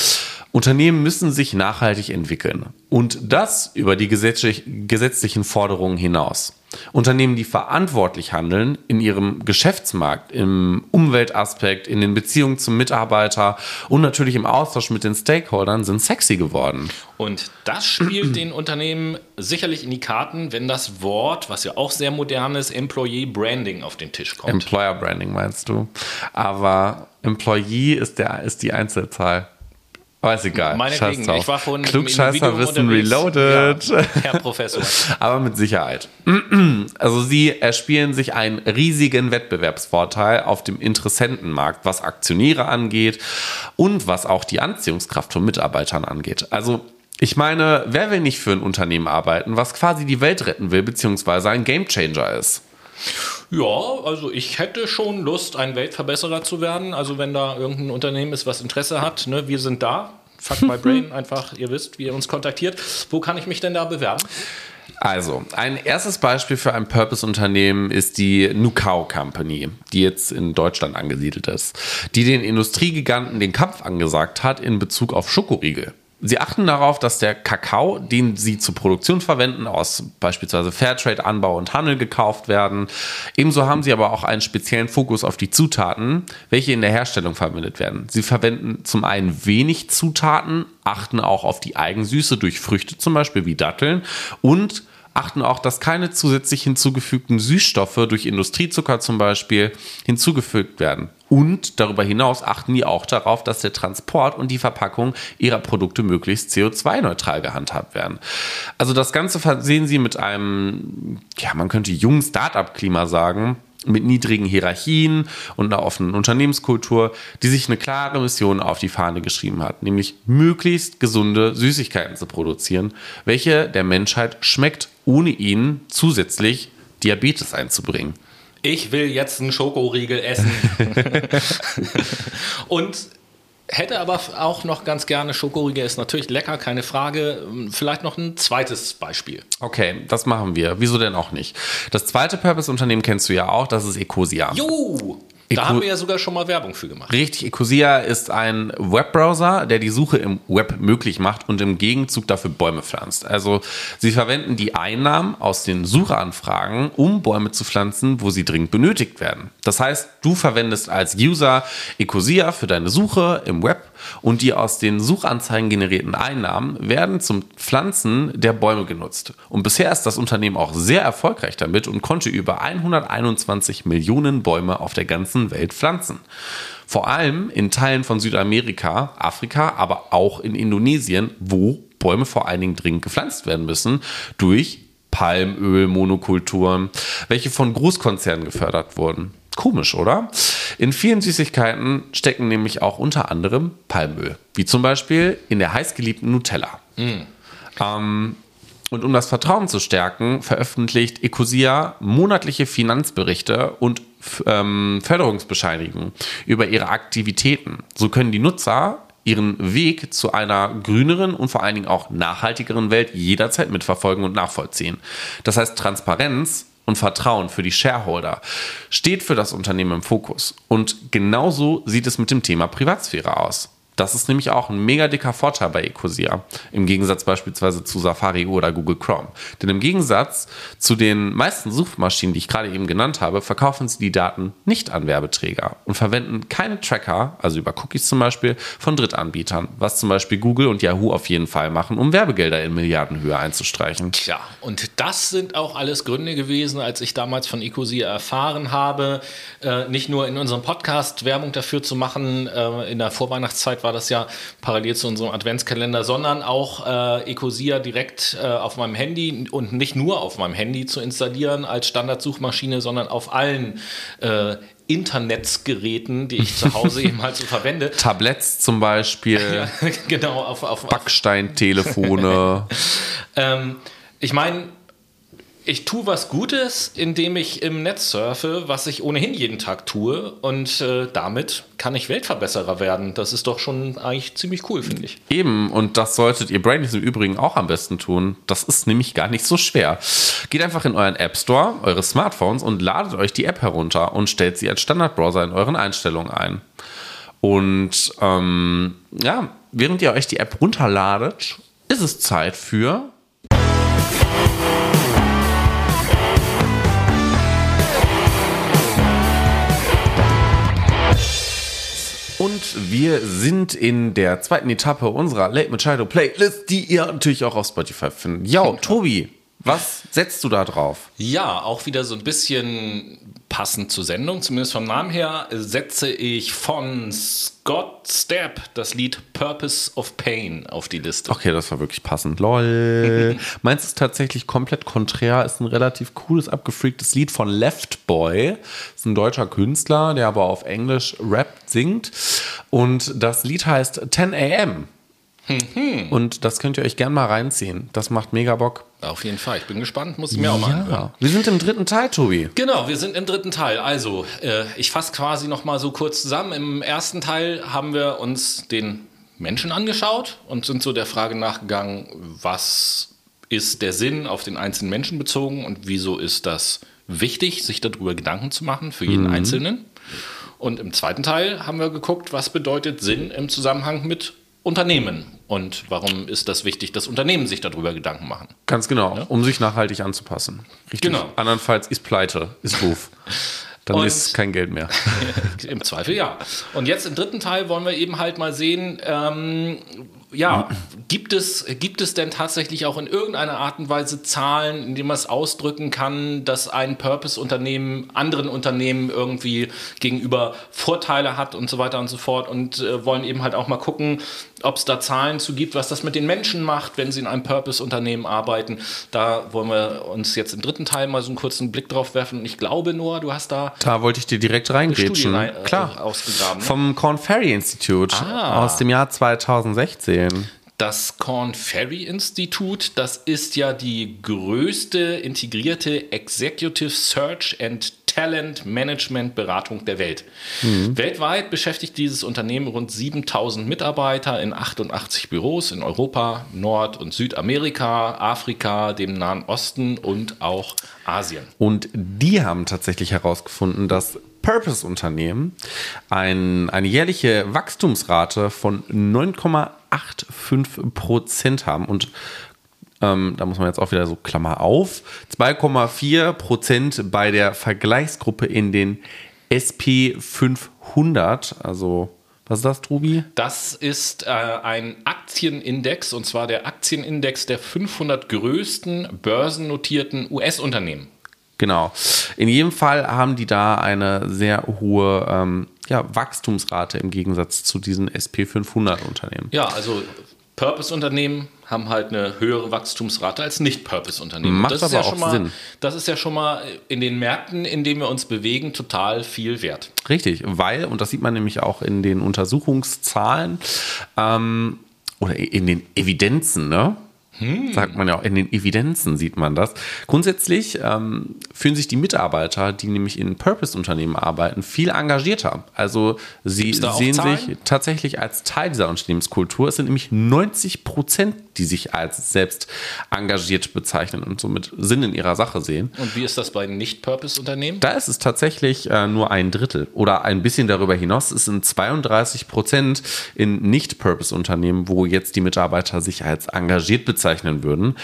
Unternehmen müssen sich nachhaltig entwickeln und das über die gesetzlichen Forderungen hinaus. Unternehmen, die verantwortlich handeln in ihrem Geschäftsmarkt, im Umweltaspekt, in den Beziehungen zum Mitarbeiter und natürlich im Austausch mit den Stakeholdern sind sexy geworden. Und das spielt den Unternehmen sicherlich in die Karten, wenn das Wort, was ja auch sehr modern ist, Employee Branding auf den Tisch kommt. Employer Branding meinst du? Aber Employee ist, der, ist die Einzelzahl. Aber ist egal. Meinetwegen, ich war vorhin Klugscheißer wissen reloaded. Ja, Herr Professor. (laughs) Aber mit Sicherheit. (clears throat) Also sie erspielen sich einen riesigen Wettbewerbsvorteil auf dem Interessentenmarkt, was Aktionäre angeht und was auch die Anziehungskraft von Mitarbeitern angeht. Also ich meine, wer will nicht für ein Unternehmen arbeiten, was quasi die Welt retten will, beziehungsweise ein Gamechanger ist? Ja, also ich hätte schon Lust, ein Weltverbesserer zu werden. Also wenn da irgendein Unternehmen ist, was Interesse hat, ne, wir sind da. Fuck my (laughs) brain, einfach, ihr wisst, wie ihr uns kontaktiert. Wo kann ich mich denn da bewerben? Also, ein erstes Beispiel für ein Purpose-Unternehmen ist die Nukao Company, die jetzt in Deutschland angesiedelt ist, die den Industriegiganten den Kampf angesagt hat in Bezug auf Schokoriegel. Sie achten darauf, dass der Kakao, den sie zur Produktion verwenden, aus beispielsweise Fairtrade, Anbau und Handel gekauft werden. Ebenso haben sie aber auch einen speziellen Fokus auf die Zutaten, welche in der Herstellung verwendet werden. Sie verwenden zum einen wenig Zutaten, achten auch auf die Eigensüße durch Früchte zum Beispiel wie Datteln und achten auch, dass keine zusätzlich hinzugefügten Süßstoffe durch Industriezucker zum Beispiel hinzugefügt werden. Und darüber hinaus achten die auch darauf, dass der Transport und die Verpackung ihrer Produkte möglichst CO2-neutral gehandhabt werden. Also das Ganze sehen sie mit einem, ja, man könnte jungen Start-up-Klima sagen, mit niedrigen Hierarchien und einer offenen Unternehmenskultur, die sich eine klare Mission auf die Fahne geschrieben hat, nämlich möglichst gesunde Süßigkeiten zu produzieren, welche der Menschheit schmeckt, ohne ihnen zusätzlich Diabetes einzubringen. Ich will jetzt einen Schokoriegel essen. (laughs) und hätte aber auch noch ganz gerne Schokoriegel, ist natürlich lecker, keine Frage. Vielleicht noch ein zweites Beispiel. Okay, das machen wir. Wieso denn auch nicht? Das zweite Purpose-Unternehmen kennst du ja auch, das ist Ecosia. Jo! Da haben wir ja sogar schon mal Werbung für gemacht. Richtig, Ecosia ist ein Webbrowser, der die Suche im Web möglich macht und im Gegenzug dafür Bäume pflanzt. Also sie verwenden die Einnahmen aus den Suchanfragen, um Bäume zu pflanzen, wo sie dringend benötigt werden. Das heißt, du verwendest als User Ecosia für deine Suche im Web und die aus den Suchanzeigen generierten Einnahmen werden zum Pflanzen der Bäume genutzt. Und bisher ist das Unternehmen auch sehr erfolgreich damit und konnte über 121 Millionen Bäume auf der ganzen Welt pflanzen. Vor allem in Teilen von Südamerika, Afrika, aber auch in Indonesien, wo Bäume vor allen Dingen dringend gepflanzt werden müssen durch Palmölmonokulturen, welche von Großkonzernen gefördert wurden. Komisch, oder? In vielen Süßigkeiten stecken nämlich auch unter anderem Palmöl, wie zum Beispiel in der heißgeliebten Nutella. Mm. Ähm, und um das Vertrauen zu stärken, veröffentlicht Ecosia monatliche Finanzberichte und ähm, Förderungsbescheinigungen über ihre Aktivitäten. So können die Nutzer ihren Weg zu einer grüneren und vor allen Dingen auch nachhaltigeren Welt jederzeit mitverfolgen und nachvollziehen. Das heißt, Transparenz und Vertrauen für die Shareholder steht für das Unternehmen im Fokus. Und genauso sieht es mit dem Thema Privatsphäre aus. Das ist nämlich auch ein mega dicker Vorteil bei Ecosia, im Gegensatz beispielsweise zu Safari oder Google Chrome. Denn im Gegensatz zu den meisten Suchmaschinen, die ich gerade eben genannt habe, verkaufen sie die Daten nicht an Werbeträger und verwenden keine Tracker, also über Cookies zum Beispiel, von Drittanbietern, was zum Beispiel Google und Yahoo auf jeden Fall machen, um Werbegelder in Milliardenhöhe einzustreichen. Tja, und das sind auch alles Gründe gewesen, als ich damals von Ecosia erfahren habe, äh, nicht nur in unserem Podcast Werbung dafür zu machen, äh, in der Vorweihnachtszeit war das ja parallel zu unserem Adventskalender, sondern auch äh, Ecosia direkt äh, auf meinem Handy und nicht nur auf meinem Handy zu installieren als Standardsuchmaschine, sondern auf allen äh, Internetsgeräten, die ich zu Hause (laughs) eben halt so verwende. Tablets zum Beispiel. (laughs) ja, genau, auf, auf Backsteintelefone. (laughs) ähm, ich meine, ich tue was Gutes, indem ich im Netz surfe, was ich ohnehin jeden Tag tue. Und äh, damit kann ich Weltverbesserer werden. Das ist doch schon eigentlich ziemlich cool, finde ich. Eben, und das solltet ihr Brainies im Übrigen auch am besten tun. Das ist nämlich gar nicht so schwer. Geht einfach in euren App Store, eure Smartphones und ladet euch die App herunter und stellt sie als Standardbrowser in euren Einstellungen ein. Und ähm, ja, während ihr euch die App runterladet, ist es Zeit für Und wir sind in der zweiten Etappe unserer Late Machado Playlist, die ihr natürlich auch auf Spotify findet. Ja, Tobi, was setzt du da drauf? Ja, auch wieder so ein bisschen passend zur Sendung, zumindest vom Namen her, setze ich von Scott Stapp das Lied Purpose of Pain auf die Liste. Okay, das war wirklich passend. Lol. Meins ist tatsächlich komplett konträr, ist ein relativ cooles, abgefreaktes Lied von Left Boy. Ist ein deutscher Künstler, der aber auf Englisch Rap singt. Und das Lied heißt 10 AM. Mhm. Und das könnt ihr euch gerne mal reinziehen. Das macht mega Bock. Auf jeden Fall. Ich bin gespannt. Muss ich mir ja. auch mal anhören. Wir sind im dritten Teil, Tobi. Genau, wir sind im dritten Teil. Also, äh, ich fasse quasi noch mal so kurz zusammen. Im ersten Teil haben wir uns den Menschen angeschaut und sind so der Frage nachgegangen, was ist der Sinn auf den einzelnen Menschen bezogen und wieso ist das wichtig, sich darüber Gedanken zu machen für jeden mhm. Einzelnen. Und im zweiten Teil haben wir geguckt, was bedeutet Sinn im Zusammenhang mit Unternehmen. Und warum ist das wichtig, dass Unternehmen sich darüber Gedanken machen? Ganz genau, ja? um sich nachhaltig anzupassen. Richtig. Genau. Andernfalls ist Pleite, ist Ruf. (laughs) Dann und ist kein Geld mehr. (laughs) Im Zweifel ja. Und jetzt im dritten Teil wollen wir eben halt mal sehen, ähm, ja, gibt es, gibt es denn tatsächlich auch in irgendeiner Art und Weise Zahlen, in denen man es ausdrücken kann, dass ein Purpose-Unternehmen anderen Unternehmen irgendwie gegenüber Vorteile hat und so weiter und so fort und äh, wollen eben halt auch mal gucken, ob es da Zahlen zu gibt, was das mit den Menschen macht, wenn sie in einem Purpose-Unternehmen arbeiten. Da wollen wir uns jetzt im dritten Teil mal so einen kurzen Blick drauf werfen. Und ich glaube, Noah, du hast da. Da wollte ich dir direkt reingrätschen. Rein, äh, Klar. Ausgegraben. Ne? Vom Corn Ferry Institute ah. aus dem Jahr 2016. Das Corn Ferry Institut, das ist ja die größte integrierte Executive Search and Talent Management Beratung der Welt. Mhm. Weltweit beschäftigt dieses Unternehmen rund 7000 Mitarbeiter in 88 Büros in Europa, Nord- und Südamerika, Afrika, dem Nahen Osten und auch Asien. Und die haben tatsächlich herausgefunden, dass Purpose-Unternehmen ein, eine jährliche Wachstumsrate von 9,85 Prozent haben und ähm, da muss man jetzt auch wieder so Klammer auf, 2,4 Prozent bei der Vergleichsgruppe in den SP 500, also was ist das, Trubi? Das ist äh, ein Aktienindex und zwar der Aktienindex der 500 größten börsennotierten US-Unternehmen. Genau. In jedem Fall haben die da eine sehr hohe ähm, ja, Wachstumsrate im Gegensatz zu diesen SP500-Unternehmen. Ja, also Purpose-Unternehmen haben halt eine höhere Wachstumsrate als Nicht-Purpose-Unternehmen. Macht das aber ja auch mal, Sinn. Das ist ja schon mal in den Märkten, in denen wir uns bewegen, total viel wert. Richtig, weil, und das sieht man nämlich auch in den Untersuchungszahlen ähm, oder in den Evidenzen, ne? Hm. Sagt man ja auch, in den Evidenzen sieht man das. Grundsätzlich ähm, fühlen sich die Mitarbeiter, die nämlich in Purpose-Unternehmen arbeiten, viel engagierter. Also sie sehen sich tatsächlich als Teil dieser Unternehmenskultur. Es sind nämlich 90 Prozent, die sich als selbst engagiert bezeichnen und somit Sinn in ihrer Sache sehen. Und wie ist das bei Nicht-Purpose-Unternehmen? Da ist es tatsächlich äh, nur ein Drittel oder ein bisschen darüber hinaus. Es sind 32 Prozent in Nicht-Purpose-Unternehmen, wo jetzt die Mitarbeiter sich als engagiert bezeichnen bezeichnen würden.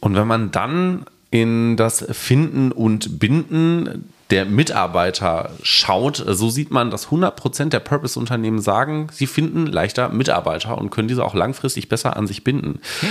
Und wenn man dann in das Finden und Binden der Mitarbeiter schaut, so sieht man, dass 100% der Purpose-Unternehmen sagen, sie finden leichter Mitarbeiter und können diese auch langfristig besser an sich binden. Hm.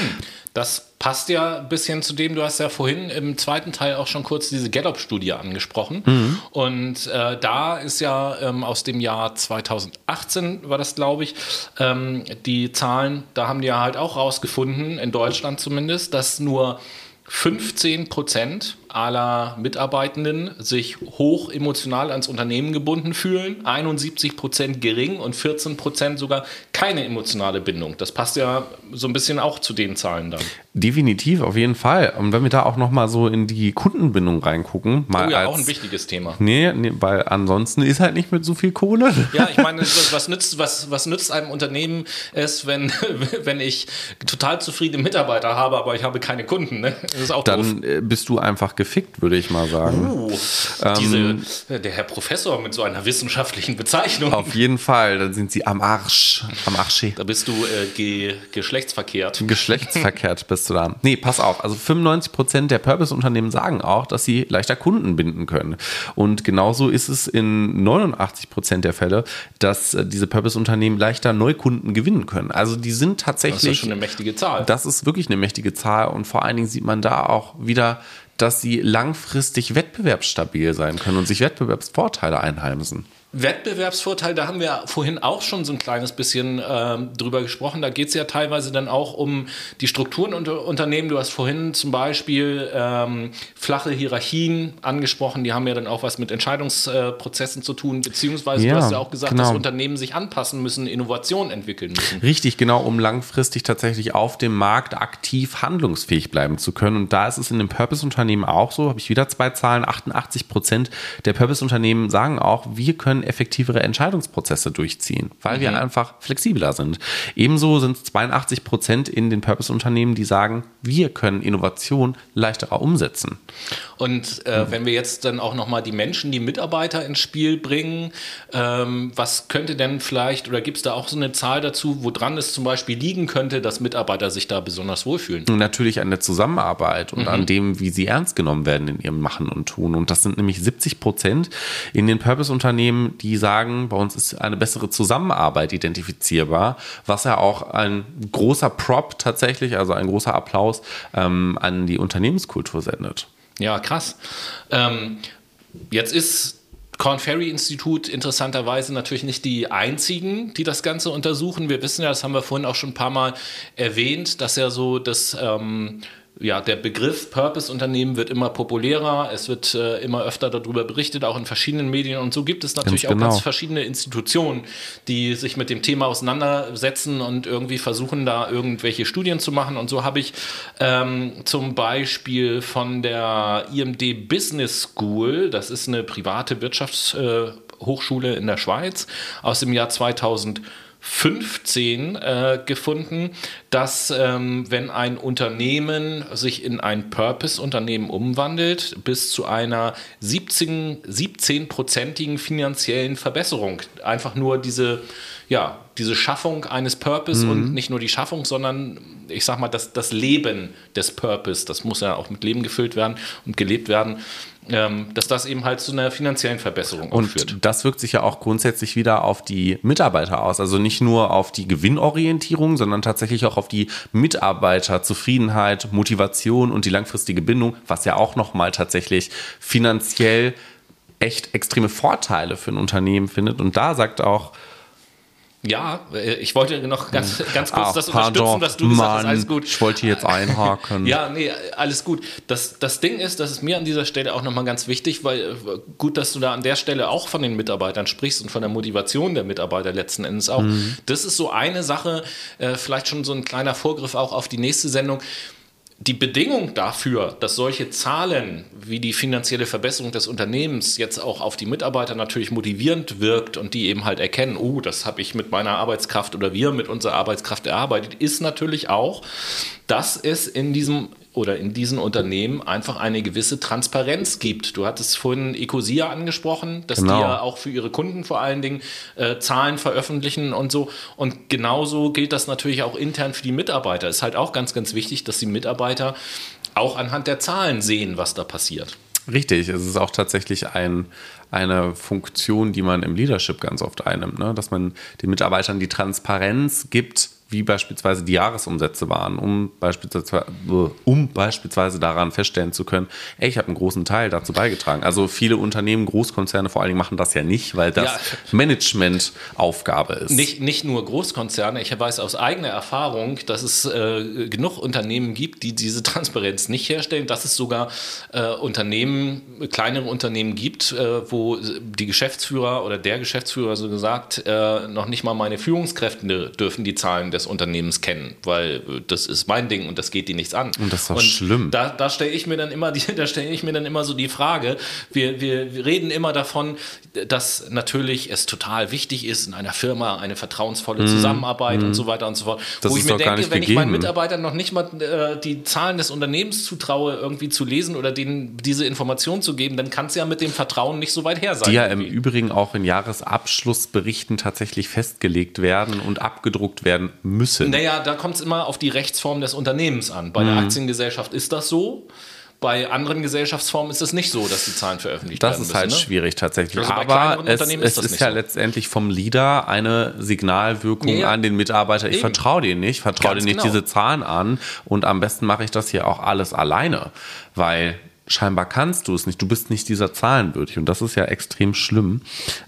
Das passt ja ein bisschen zu dem, du hast ja vorhin im zweiten Teil auch schon kurz diese Gallup-Studie angesprochen. Mhm. Und äh, da ist ja ähm, aus dem Jahr 2018, war das glaube ich, ähm, die Zahlen, da haben die ja halt auch rausgefunden, in Deutschland zumindest, dass nur 15 Prozent aller Mitarbeitenden sich hoch emotional ans Unternehmen gebunden fühlen, 71 Prozent gering und 14 Prozent sogar keine emotionale Bindung. Das passt ja so ein bisschen auch zu den Zahlen dann. Definitiv, auf jeden Fall. Und wenn wir da auch noch mal so in die Kundenbindung reingucken, mal oh ja, als, auch ein wichtiges Thema. Nee, nee, weil ansonsten ist halt nicht mit so viel Kohle. Ja, ich meine, (laughs) was nützt, was, was nützt einem Unternehmen es, wenn, (laughs) wenn ich total zufriedene Mitarbeiter habe, aber ich habe keine Kunden? Ne? Das ist auch Dann doof. bist du einfach gefickt, würde ich mal sagen. Uh, ähm, der Herr Professor mit so einer wissenschaftlichen Bezeichnung. Auf jeden Fall, dann sind sie am Arsch. Am Arsche. Da bist du äh, ge geschlechtsverkehrt. Geschlechtsverkehrt bist du da. Nee, pass auf. Also 95% der Purpose-Unternehmen sagen auch, dass sie leichter Kunden binden können. Und genauso ist es in 89% der Fälle, dass äh, diese Purpose-Unternehmen leichter Neukunden gewinnen können. Also die sind tatsächlich. Das ist ja schon eine mächtige Zahl. Das ist wirklich eine mächtige Zahl. Und vor allen Dingen sieht man da auch wieder, dass sie langfristig wettbewerbsstabil sein können und sich Wettbewerbsvorteile einheimsen. Wettbewerbsvorteil, da haben wir vorhin auch schon so ein kleines bisschen ähm, drüber gesprochen. Da geht es ja teilweise dann auch um die Strukturen unter Unternehmen. Du hast vorhin zum Beispiel ähm, flache Hierarchien angesprochen. Die haben ja dann auch was mit Entscheidungsprozessen zu tun. Beziehungsweise ja, du hast ja auch gesagt, genau. dass Unternehmen sich anpassen müssen, Innovation entwickeln müssen. Richtig, genau, um langfristig tatsächlich auf dem Markt aktiv handlungsfähig bleiben zu können. Und da ist es in den Purpose-Unternehmen auch so. Habe ich wieder zwei Zahlen. 88 Prozent der Purpose-Unternehmen sagen auch, wir können können effektivere Entscheidungsprozesse durchziehen, weil mhm. wir einfach flexibler sind. Ebenso sind es 82 Prozent in den Purpose-Unternehmen, die sagen, wir können Innovation leichterer umsetzen. Und äh, mhm. wenn wir jetzt dann auch nochmal die Menschen, die Mitarbeiter ins Spiel bringen, ähm, was könnte denn vielleicht, oder gibt es da auch so eine Zahl dazu, woran es zum Beispiel liegen könnte, dass Mitarbeiter sich da besonders wohlfühlen? Natürlich an der Zusammenarbeit und mhm. an dem, wie sie ernst genommen werden in ihrem Machen und Tun. Und das sind nämlich 70 Prozent in den Purpose-Unternehmen, die sagen, bei uns ist eine bessere Zusammenarbeit identifizierbar, was ja auch ein großer Prop tatsächlich, also ein großer Applaus ähm, an die Unternehmenskultur sendet. Ja, krass. Ähm, jetzt ist Corn Ferry Institut interessanterweise natürlich nicht die einzigen, die das Ganze untersuchen. Wir wissen ja, das haben wir vorhin auch schon ein paar Mal erwähnt, dass ja so das ähm, ja, der Begriff Purpose-Unternehmen wird immer populärer, es wird äh, immer öfter darüber berichtet, auch in verschiedenen Medien. Und so gibt es natürlich ganz genau. auch ganz verschiedene Institutionen, die sich mit dem Thema auseinandersetzen und irgendwie versuchen, da irgendwelche Studien zu machen. Und so habe ich ähm, zum Beispiel von der IMD Business School, das ist eine private Wirtschaftshochschule äh, in der Schweiz, aus dem Jahr 2000 15 äh, gefunden, dass ähm, wenn ein Unternehmen sich in ein Purpose-Unternehmen umwandelt, bis zu einer 17-prozentigen 17 finanziellen Verbesserung. Einfach nur diese, ja, diese Schaffung eines Purpose mhm. und nicht nur die Schaffung, sondern ich sag mal, das, das Leben des Purpose, das muss ja auch mit Leben gefüllt werden und gelebt werden dass das eben halt zu einer finanziellen Verbesserung und führt. Das wirkt sich ja auch grundsätzlich wieder auf die Mitarbeiter aus. Also nicht nur auf die Gewinnorientierung, sondern tatsächlich auch auf die Mitarbeiterzufriedenheit, Motivation und die langfristige Bindung, was ja auch nochmal tatsächlich finanziell echt extreme Vorteile für ein Unternehmen findet. Und da sagt auch ja, äh, ich wollte noch ganz, ganz kurz Ach, das pardon, unterstützen, was du gesagt hast. Alles gut. Ich wollte jetzt (laughs) einhaken. ja, nee, alles gut. Das, das Ding ist, das ist mir an dieser Stelle auch nochmal ganz wichtig, weil äh, gut, dass du da an der Stelle auch von den Mitarbeitern sprichst und von der Motivation der Mitarbeiter letzten Endes auch. Mhm. Das ist so eine Sache, äh, vielleicht schon so ein kleiner Vorgriff auch auf die nächste Sendung die Bedingung dafür, dass solche Zahlen wie die finanzielle Verbesserung des Unternehmens jetzt auch auf die Mitarbeiter natürlich motivierend wirkt und die eben halt erkennen, oh, das habe ich mit meiner Arbeitskraft oder wir mit unserer Arbeitskraft erarbeitet, ist natürlich auch, dass es in diesem oder in diesen Unternehmen einfach eine gewisse Transparenz gibt. Du hattest vorhin Ecosia angesprochen, dass genau. die ja auch für ihre Kunden vor allen Dingen äh, Zahlen veröffentlichen und so. Und genauso gilt das natürlich auch intern für die Mitarbeiter. Ist halt auch ganz, ganz wichtig, dass die Mitarbeiter auch anhand der Zahlen sehen, was da passiert. Richtig, es ist auch tatsächlich ein, eine Funktion, die man im Leadership ganz oft einnimmt, ne? dass man den Mitarbeitern die Transparenz gibt, wie beispielsweise die Jahresumsätze waren, um beispielsweise, um beispielsweise daran feststellen zu können, ey, ich habe einen großen Teil dazu beigetragen. Also viele Unternehmen, Großkonzerne vor allen Dingen machen das ja nicht, weil das ja, Managementaufgabe ist. Nicht, nicht nur Großkonzerne, ich weiß aus eigener Erfahrung, dass es äh, genug Unternehmen gibt, die diese Transparenz nicht herstellen, dass es sogar äh, Unternehmen, kleinere Unternehmen gibt, äh, wo die Geschäftsführer oder der Geschäftsführer so gesagt, äh, noch nicht mal meine Führungskräfte dürfen die Zahlen des Unternehmens kennen, weil äh, das ist mein Ding und das geht die nichts an. Und das ist doch schlimm. Da, da stelle ich mir dann immer, die, (laughs) da stelle ich mir dann immer so die Frage. Wir, wir, wir reden immer davon, dass natürlich es total wichtig ist, in einer Firma eine vertrauensvolle mhm. Zusammenarbeit mm. und so weiter und so fort. Das wo ich mir denke, wenn gegeben. ich meinen Mitarbeitern noch nicht mal äh, die Zahlen des Unternehmens zutraue, irgendwie zu lesen oder denen diese Information zu geben, dann kann es ja mit dem Vertrauen nicht so weit her sein. Die ja irgendwie. im Übrigen auch in Jahresabschlussberichten tatsächlich festgelegt werden und abgedruckt werden müssen. Naja, da kommt es immer auf die Rechtsform des Unternehmens an. Bei mhm. der Aktiengesellschaft ist das so. Bei anderen Gesellschaftsformen ist es nicht so, dass die Zahlen veröffentlicht das werden. Das ist halt müssen, halt ne? schwierig tatsächlich. Also Aber es, es ist, ist, ja so. letztendlich vom Leader eine Signalwirkung ja, ja. an den Mitarbeiter. Ich vertraue dir nicht, vertraue dir nicht genau. diese Zahlen an und am besten mache ich das hier auch alles alleine, weil scheinbar kannst du es nicht. Du bist nicht dieser Zahlenwürdig und das ist ja extrem schlimm.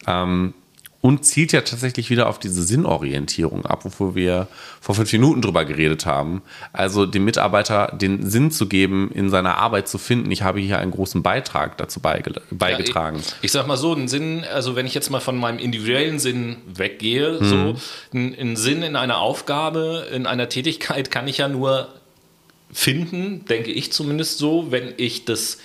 Ähm, und zielt ja tatsächlich wieder auf diese Sinnorientierung ab, wovor wir vor fünf Minuten drüber geredet haben. Also dem Mitarbeiter den Sinn zu geben, in seiner Arbeit zu finden, ich habe hier einen großen Beitrag dazu beigetragen. Ja, ich, ich, sag mal so, ein Sinn, also wenn ich jetzt mal von meinem individuellen Sinn weggehe, hm. so ein, ein Sinn in einer Aufgabe, in einer Tätigkeit kann ich ja nur finden, denke ich zumindest so, wenn ich das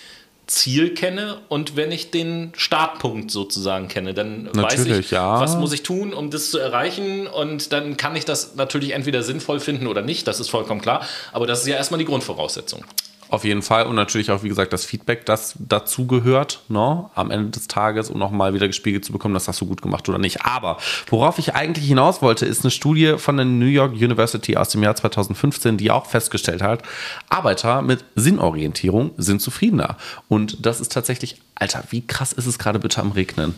Ziel kenne und wenn ich den Startpunkt sozusagen kenne, dann natürlich, weiß ich, ja. was muss ich tun, um das zu erreichen und dann kann ich das natürlich entweder sinnvoll finden oder nicht, das ist vollkommen klar, aber das ist ja erstmal die Grundvoraussetzung. Auf jeden Fall und natürlich auch, wie gesagt, das Feedback, das dazu gehört, ne, am Ende des Tages, um nochmal wieder gespiegelt zu bekommen, das hast du gut gemacht oder nicht. Aber worauf ich eigentlich hinaus wollte, ist eine Studie von der New York University aus dem Jahr 2015, die auch festgestellt hat, Arbeiter mit Sinnorientierung sind zufriedener. Und das ist tatsächlich, Alter, wie krass ist es gerade bitte am Regnen?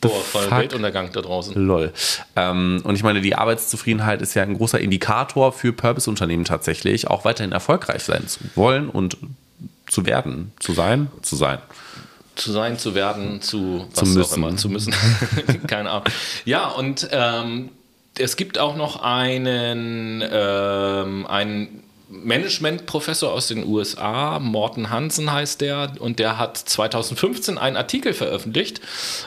Boah, voll Weltuntergang da draußen. Lol. Ähm, und ich meine, die Arbeitszufriedenheit ist ja ein großer Indikator für Purpose-Unternehmen tatsächlich, auch weiterhin erfolgreich sein zu wollen und zu werden, zu sein, zu sein. Zu sein, zu werden, zu was zu müssen. auch immer, zu müssen. (laughs) Keine Ahnung. Ja, und ähm, es gibt auch noch einen, ähm, einen Management-Professor aus den USA, Morten Hansen heißt der, und der hat 2015 einen Artikel veröffentlicht,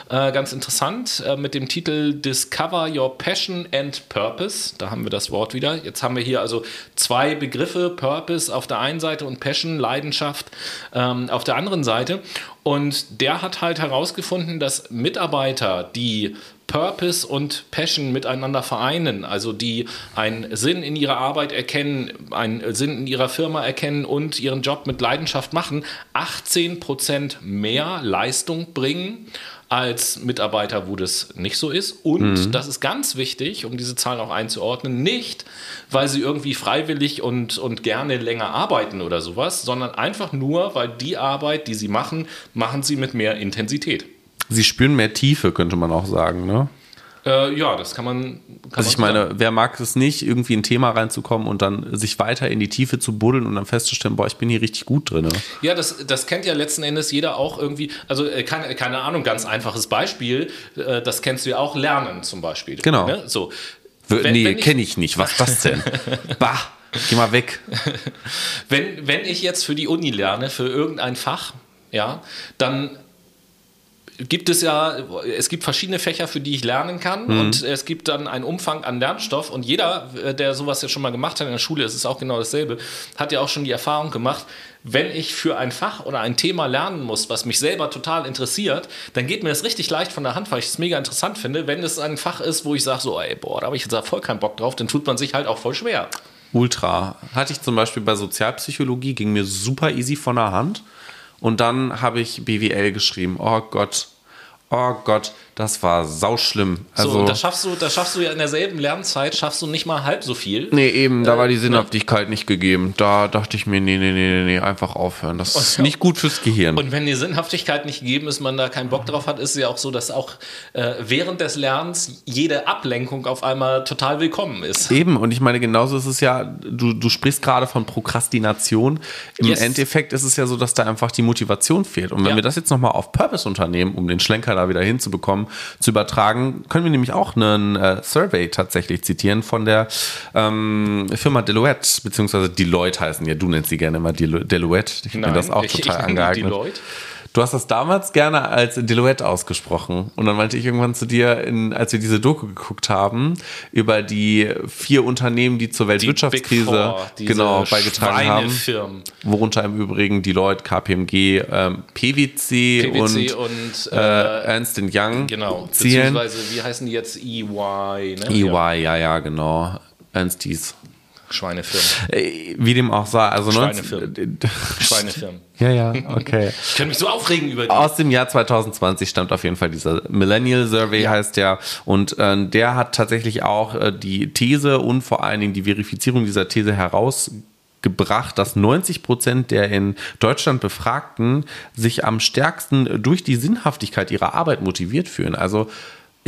äh, ganz interessant, äh, mit dem Titel Discover Your Passion and Purpose. Da haben wir das Wort wieder. Jetzt haben wir hier also zwei Begriffe, Purpose auf der einen Seite und Passion, Leidenschaft ähm, auf der anderen Seite. Und der hat halt herausgefunden, dass Mitarbeiter, die Purpose und Passion miteinander vereinen, also die einen Sinn in ihrer Arbeit erkennen, einen Sinn in ihrer Firma erkennen und ihren Job mit Leidenschaft machen, 18 Prozent mehr Leistung bringen als Mitarbeiter, wo das nicht so ist. Und mhm. das ist ganz wichtig, um diese Zahlen auch einzuordnen, nicht, weil sie irgendwie freiwillig und, und gerne länger arbeiten oder sowas, sondern einfach nur, weil die Arbeit, die sie machen, machen sie mit mehr Intensität. Sie spüren mehr Tiefe, könnte man auch sagen, ne? Äh, ja, das kann man. Kann also, ich meine, wer mag es nicht, irgendwie in ein Thema reinzukommen und dann sich weiter in die Tiefe zu buddeln und dann festzustellen, boah, ich bin hier richtig gut drin. Ja, das, das kennt ja letzten Endes jeder auch irgendwie. Also, äh, keine, keine Ahnung, ganz einfaches Beispiel. Äh, das kennst du ja auch, Lernen zum Beispiel. Genau. Ne? So. Wenn, nee, kenne ich nicht. Was ist das denn? (laughs) bah, geh mal weg. wenn, wenn ich jetzt für die Uni lerne, für irgendein Fach, ja, dann gibt es ja, es gibt verschiedene Fächer, für die ich lernen kann mhm. und es gibt dann einen Umfang an Lernstoff und jeder, äh, der sowas ja schon mal gemacht hat in der Schule, ist es auch genau dasselbe, hat ja auch schon die Erfahrung gemacht, wenn ich für ein Fach oder ein Thema lernen muss, was mich selber total interessiert, dann geht mir das richtig leicht von der Hand, weil ich es mega interessant finde. Wenn es ein Fach ist, wo ich sage so, ey, boah, da habe ich jetzt voll keinen Bock drauf, dann tut man sich halt auch voll schwer. Ultra. Hatte ich zum Beispiel bei Sozialpsychologie, ging mir super easy von der Hand. Und dann habe ich BWL geschrieben. Oh Gott, oh Gott, das war sauschlimm. Also, so, da schaffst du, da schaffst du ja in derselben Lernzeit, schaffst du nicht mal halb so viel. Nee, eben, da äh, war die Sinnhaftigkeit ne? nicht gegeben. Da dachte ich mir, nee, nee, nee, nee, einfach aufhören. Das und, ist nicht gut fürs Gehirn. Und wenn die Sinnhaftigkeit nicht gegeben ist, man da keinen Bock drauf hat, ist es ja auch so, dass auch äh, während des Lernens jede Ablenkung auf einmal total willkommen ist. Eben, und ich meine, genauso ist es ja, du, du sprichst gerade von Prokrastination. Im yes. Endeffekt ist es ja so, dass da einfach die Motivation fehlt. Und wenn ja. wir das jetzt nochmal auf Purpose unternehmen, um den Schlenker da wieder hinzubekommen, zu übertragen, können wir nämlich auch einen äh, Survey tatsächlich zitieren von der ähm, Firma Deloitte, beziehungsweise Deloitte heißen ja, du nennst sie gerne immer Deloitte. Ich finde das auch total ich, angeeignet. Deloitte? Du hast das damals gerne als Deloitte ausgesprochen. Und dann meinte ich irgendwann zu dir, in, als wir diese Doku geguckt haben, über die vier Unternehmen, die zur Weltwirtschaftskrise Four, genau, beigetragen haben. Worunter im Übrigen Deloitte, KPMG, ähm, PwC, PwC, und, und äh, äh, Ernst Young genau, zielen. Beziehungsweise, wie heißen die jetzt? EY, ne? EY, ja, ja, genau. Ernsties. Schweinefirmen. Äh, wie dem auch sei. Also Schweinefirmen. (laughs) Schweinefirmen. Ja, ja, okay. ich kann mich so aufregen über die. Aus dem Jahr 2020 stammt auf jeden Fall dieser Millennial Survey, ja. heißt der. Und äh, der hat tatsächlich auch äh, die These und vor allen Dingen die Verifizierung dieser These herausgebracht, dass 90 Prozent der in Deutschland Befragten sich am stärksten durch die Sinnhaftigkeit ihrer Arbeit motiviert fühlen. Also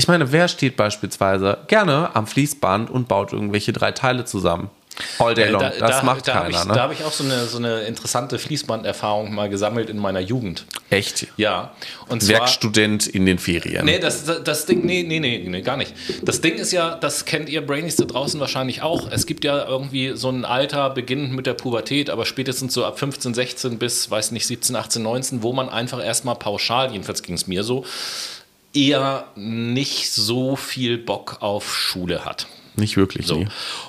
ich meine, wer steht beispielsweise gerne am Fließband und baut irgendwelche drei Teile zusammen? All day äh, long. Da, das da, macht da keiner. Ich, ne? Da habe ich auch so eine, so eine interessante Fließbanderfahrung mal gesammelt in meiner Jugend. Echt? Ja. Und Werkstudent in den Ferien. Nee, das, das, das Ding, nee, nee, nee, nee, gar nicht. Das Ding ist ja, das kennt ihr Brainies da draußen wahrscheinlich auch. Es gibt ja irgendwie so ein Alter, beginnend mit der Pubertät, aber spätestens so ab 15, 16 bis, weiß nicht, 17, 18, 19, wo man einfach erstmal pauschal, jedenfalls ging es mir so, eher nicht so viel Bock auf Schule hat. Nicht wirklich. So. Nee.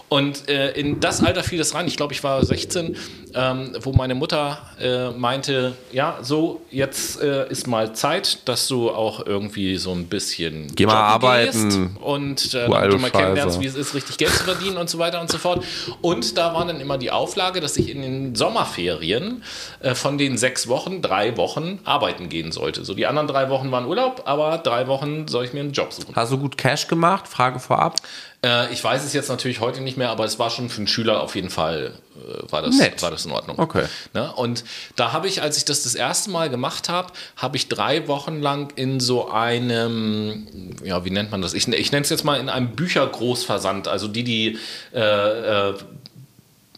Und äh, in das Alter fiel es rein, ich glaube, ich war 16, ähm, wo meine Mutter äh, meinte, ja, so, jetzt äh, ist mal Zeit, dass du auch irgendwie so ein bisschen Geh mal arbeiten und äh, damit du mal kennenlernst, wie es ist, richtig Geld zu verdienen und so weiter und so fort. Und da war dann immer die Auflage, dass ich in den Sommerferien äh, von den sechs Wochen drei Wochen arbeiten gehen sollte. So, die anderen drei Wochen waren Urlaub, aber drei Wochen soll ich mir einen Job suchen. Hast du gut Cash gemacht? Frage vorab. Äh, ich weiß es jetzt natürlich heute nicht mehr, aber es war schon für einen Schüler auf jeden Fall, äh, war, das, Nett. war das in Ordnung. Okay. Ne? Und da habe ich, als ich das das erste Mal gemacht habe, habe ich drei Wochen lang in so einem, ja, wie nennt man das? Ich, ich nenne es jetzt mal in einem Büchergroßversand, also die, die äh, äh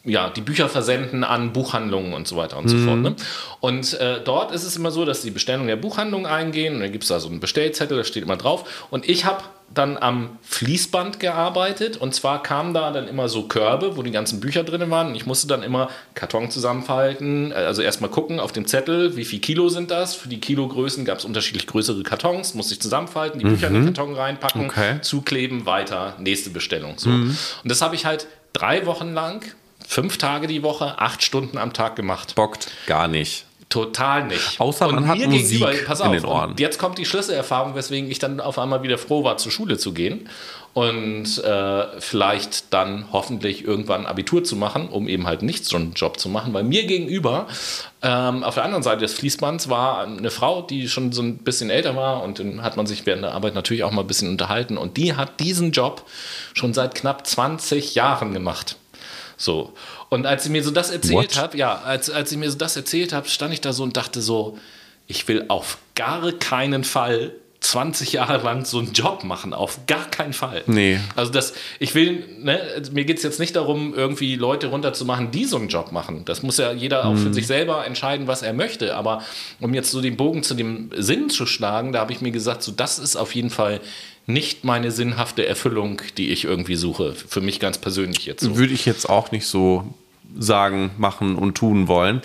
ja, die Bücher versenden an Buchhandlungen und so weiter und mhm. so fort. Ne? Und äh, dort ist es immer so, dass die Bestellung der Buchhandlung eingehen und dann gibt es da so einen Bestellzettel, da steht immer drauf. Und ich habe dann am Fließband gearbeitet und zwar kamen da dann immer so Körbe, wo die ganzen Bücher drin waren und ich musste dann immer Karton zusammenfalten, äh, also erstmal gucken auf dem Zettel, wie viel Kilo sind das. Für die Kilogrößen gab es unterschiedlich größere Kartons, musste ich zusammenfalten, die Bücher mhm. in den Karton reinpacken, okay. zukleben, weiter, nächste Bestellung. So. Mhm. Und das habe ich halt drei Wochen lang, fünf Tage die Woche, acht Stunden am Tag gemacht. Bockt gar nicht Total nicht. Außer man und hat Musik pass in auf, den Ohren. jetzt kommt die Schlüsselerfahrung, weswegen ich dann auf einmal wieder froh war, zur Schule zu gehen und äh, vielleicht dann hoffentlich irgendwann Abitur zu machen, um eben halt nicht so einen Job zu machen. Weil mir gegenüber, ähm, auf der anderen Seite des Fließbands, war eine Frau, die schon so ein bisschen älter war und dann hat man sich während der Arbeit natürlich auch mal ein bisschen unterhalten und die hat diesen Job schon seit knapp 20 Jahren gemacht. So. Und als sie mir so das erzählt hat, ja, als, als sie mir so das erzählt hat, stand ich da so und dachte so, ich will auf gar keinen Fall 20 Jahre lang so einen Job machen, auf gar keinen Fall. Nee. Also das, ich will, ne, mir geht es jetzt nicht darum, irgendwie Leute runterzumachen, die so einen Job machen. Das muss ja jeder auch für sich selber entscheiden, was er möchte. Aber um jetzt so den Bogen zu dem Sinn zu schlagen, da habe ich mir gesagt, so das ist auf jeden Fall nicht meine sinnhafte Erfüllung, die ich irgendwie suche. Für mich ganz persönlich jetzt so. Würde ich jetzt auch nicht so sagen, machen und tun wollen.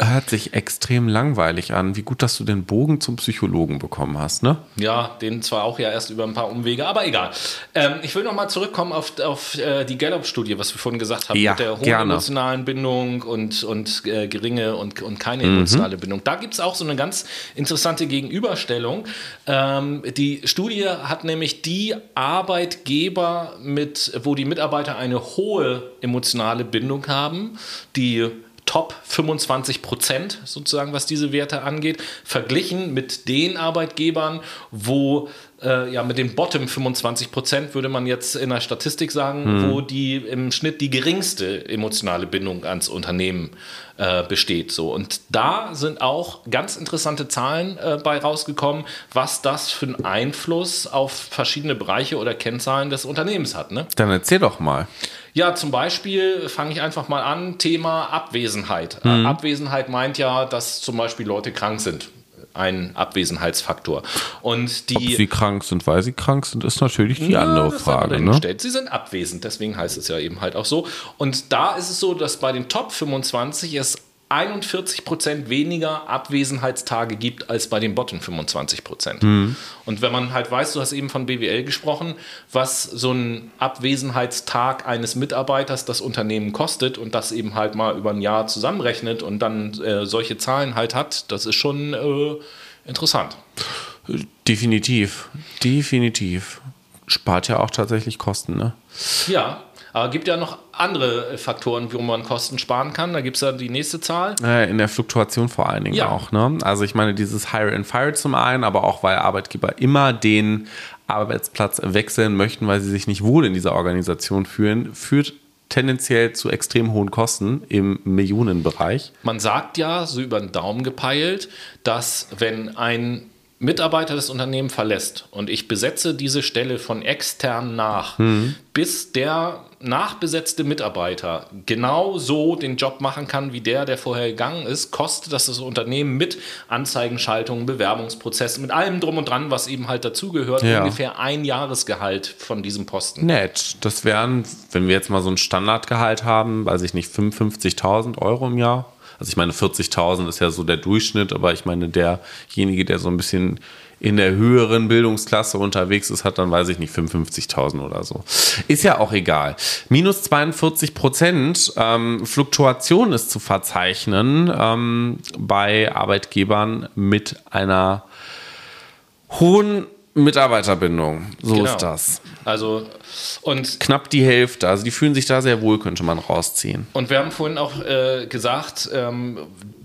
Hört sich extrem langweilig an. Wie gut, dass du den Bogen zum Psychologen bekommen hast, ne? Ja, den zwar auch ja erst über ein paar Umwege, aber egal. Ähm, ich will noch mal zurückkommen auf, auf äh, die Gallup-Studie, was wir vorhin gesagt haben, Ja, mit der hohen gerne. emotionalen Bindung und, und äh, geringe und, und keine Mhm. emotionale Bindung. Da gibt es auch so eine ganz interessante Gegenüberstellung. Ähm, die Studie hat nämlich die Arbeitgeber, mit, wo die Mitarbeiter eine hohe emotionale Bindung haben, die Top 25 Prozent sozusagen, was diese Werte angeht, verglichen mit den Arbeitgebern, wo äh, ja mit den Bottom 25 Prozent würde man jetzt in der Statistik sagen, wo die im Schnitt die geringste emotionale Bindung ans Unternehmen äh, besteht. So und da sind auch ganz interessante Zahlen äh, bei rausgekommen, was das für einen Einfluss auf verschiedene Bereiche oder Kennzahlen des Unternehmens hat. Ne? Dann erzähl doch mal. Ja, zum Beispiel fange ich einfach mal an, Thema Abwesenheit. Äh, Abwesenheit meint ja, dass zum Beispiel Leute krank sind. Ein Abwesenheitsfaktor. Und die. Ob sie krank sind, weil sie krank sind, ist natürlich die Ja, andere Frage. Ne? Sie sind abwesend, deswegen heißt es ja eben halt auch so. Und da ist es so, dass bei den Top 25 es 41 Prozent weniger Abwesenheitstage gibt als bei den Bottom 25 Prozent. Mhm. Und wenn man halt weiß, du hast eben von BWL gesprochen, was so ein Abwesenheitstag eines Mitarbeiters das Unternehmen kostet und das eben halt mal über ein Jahr zusammenrechnet und dann äh, solche Zahlen halt hat, das ist schon äh, interessant. Definitiv. Definitiv. Spart ja auch tatsächlich Kosten, ne? Ja, aber gibt ja noch andere Faktoren, wo man Kosten sparen kann. Da gibt es ja die nächste Zahl. Äh, In der Fluktuation vor allen Dingen Ja. auch. Ne? Also ich meine, dieses Hire and Fire zum einen, aber auch weil Arbeitgeber immer den Arbeitsplatz wechseln möchten, weil sie sich nicht wohl in dieser Organisation fühlen, führt tendenziell zu extrem hohen Kosten im Millionenbereich. Man sagt ja, so über den Daumen gepeilt, dass wenn ein Mitarbeiter das Unternehmen verlässt und ich besetze diese Stelle von extern nach, bis der nachbesetzte Mitarbeiter genau so den Job machen kann, wie der, der vorher gegangen ist, kostet das das Unternehmen mit Anzeigenschaltung, Bewerbungsprozessen, mit allem drum und dran, was eben halt dazugehört, Ja. ungefähr ein Jahresgehalt von diesem Posten. Nett. Das wären, wenn wir jetzt mal so ein Standardgehalt haben, weiß ich nicht, 55.000 Euro im Jahr. Also ich meine, 40.000 ist ja so der Durchschnitt, aber ich meine, derjenige, der so ein bisschen in der höheren Bildungsklasse unterwegs ist, hat dann, weiß ich nicht, 55.000 oder so. Ist ja auch egal. Minus 42 Prozent ähm, Fluktuation ist zu verzeichnen ähm, bei Arbeitgebern mit einer hohen Mitarbeiterbindung. So Genau. ist das. Also, und Knapp die Hälfte. Also die fühlen sich da sehr wohl, könnte man rausziehen. Und wir haben vorhin auch äh, gesagt, ähm,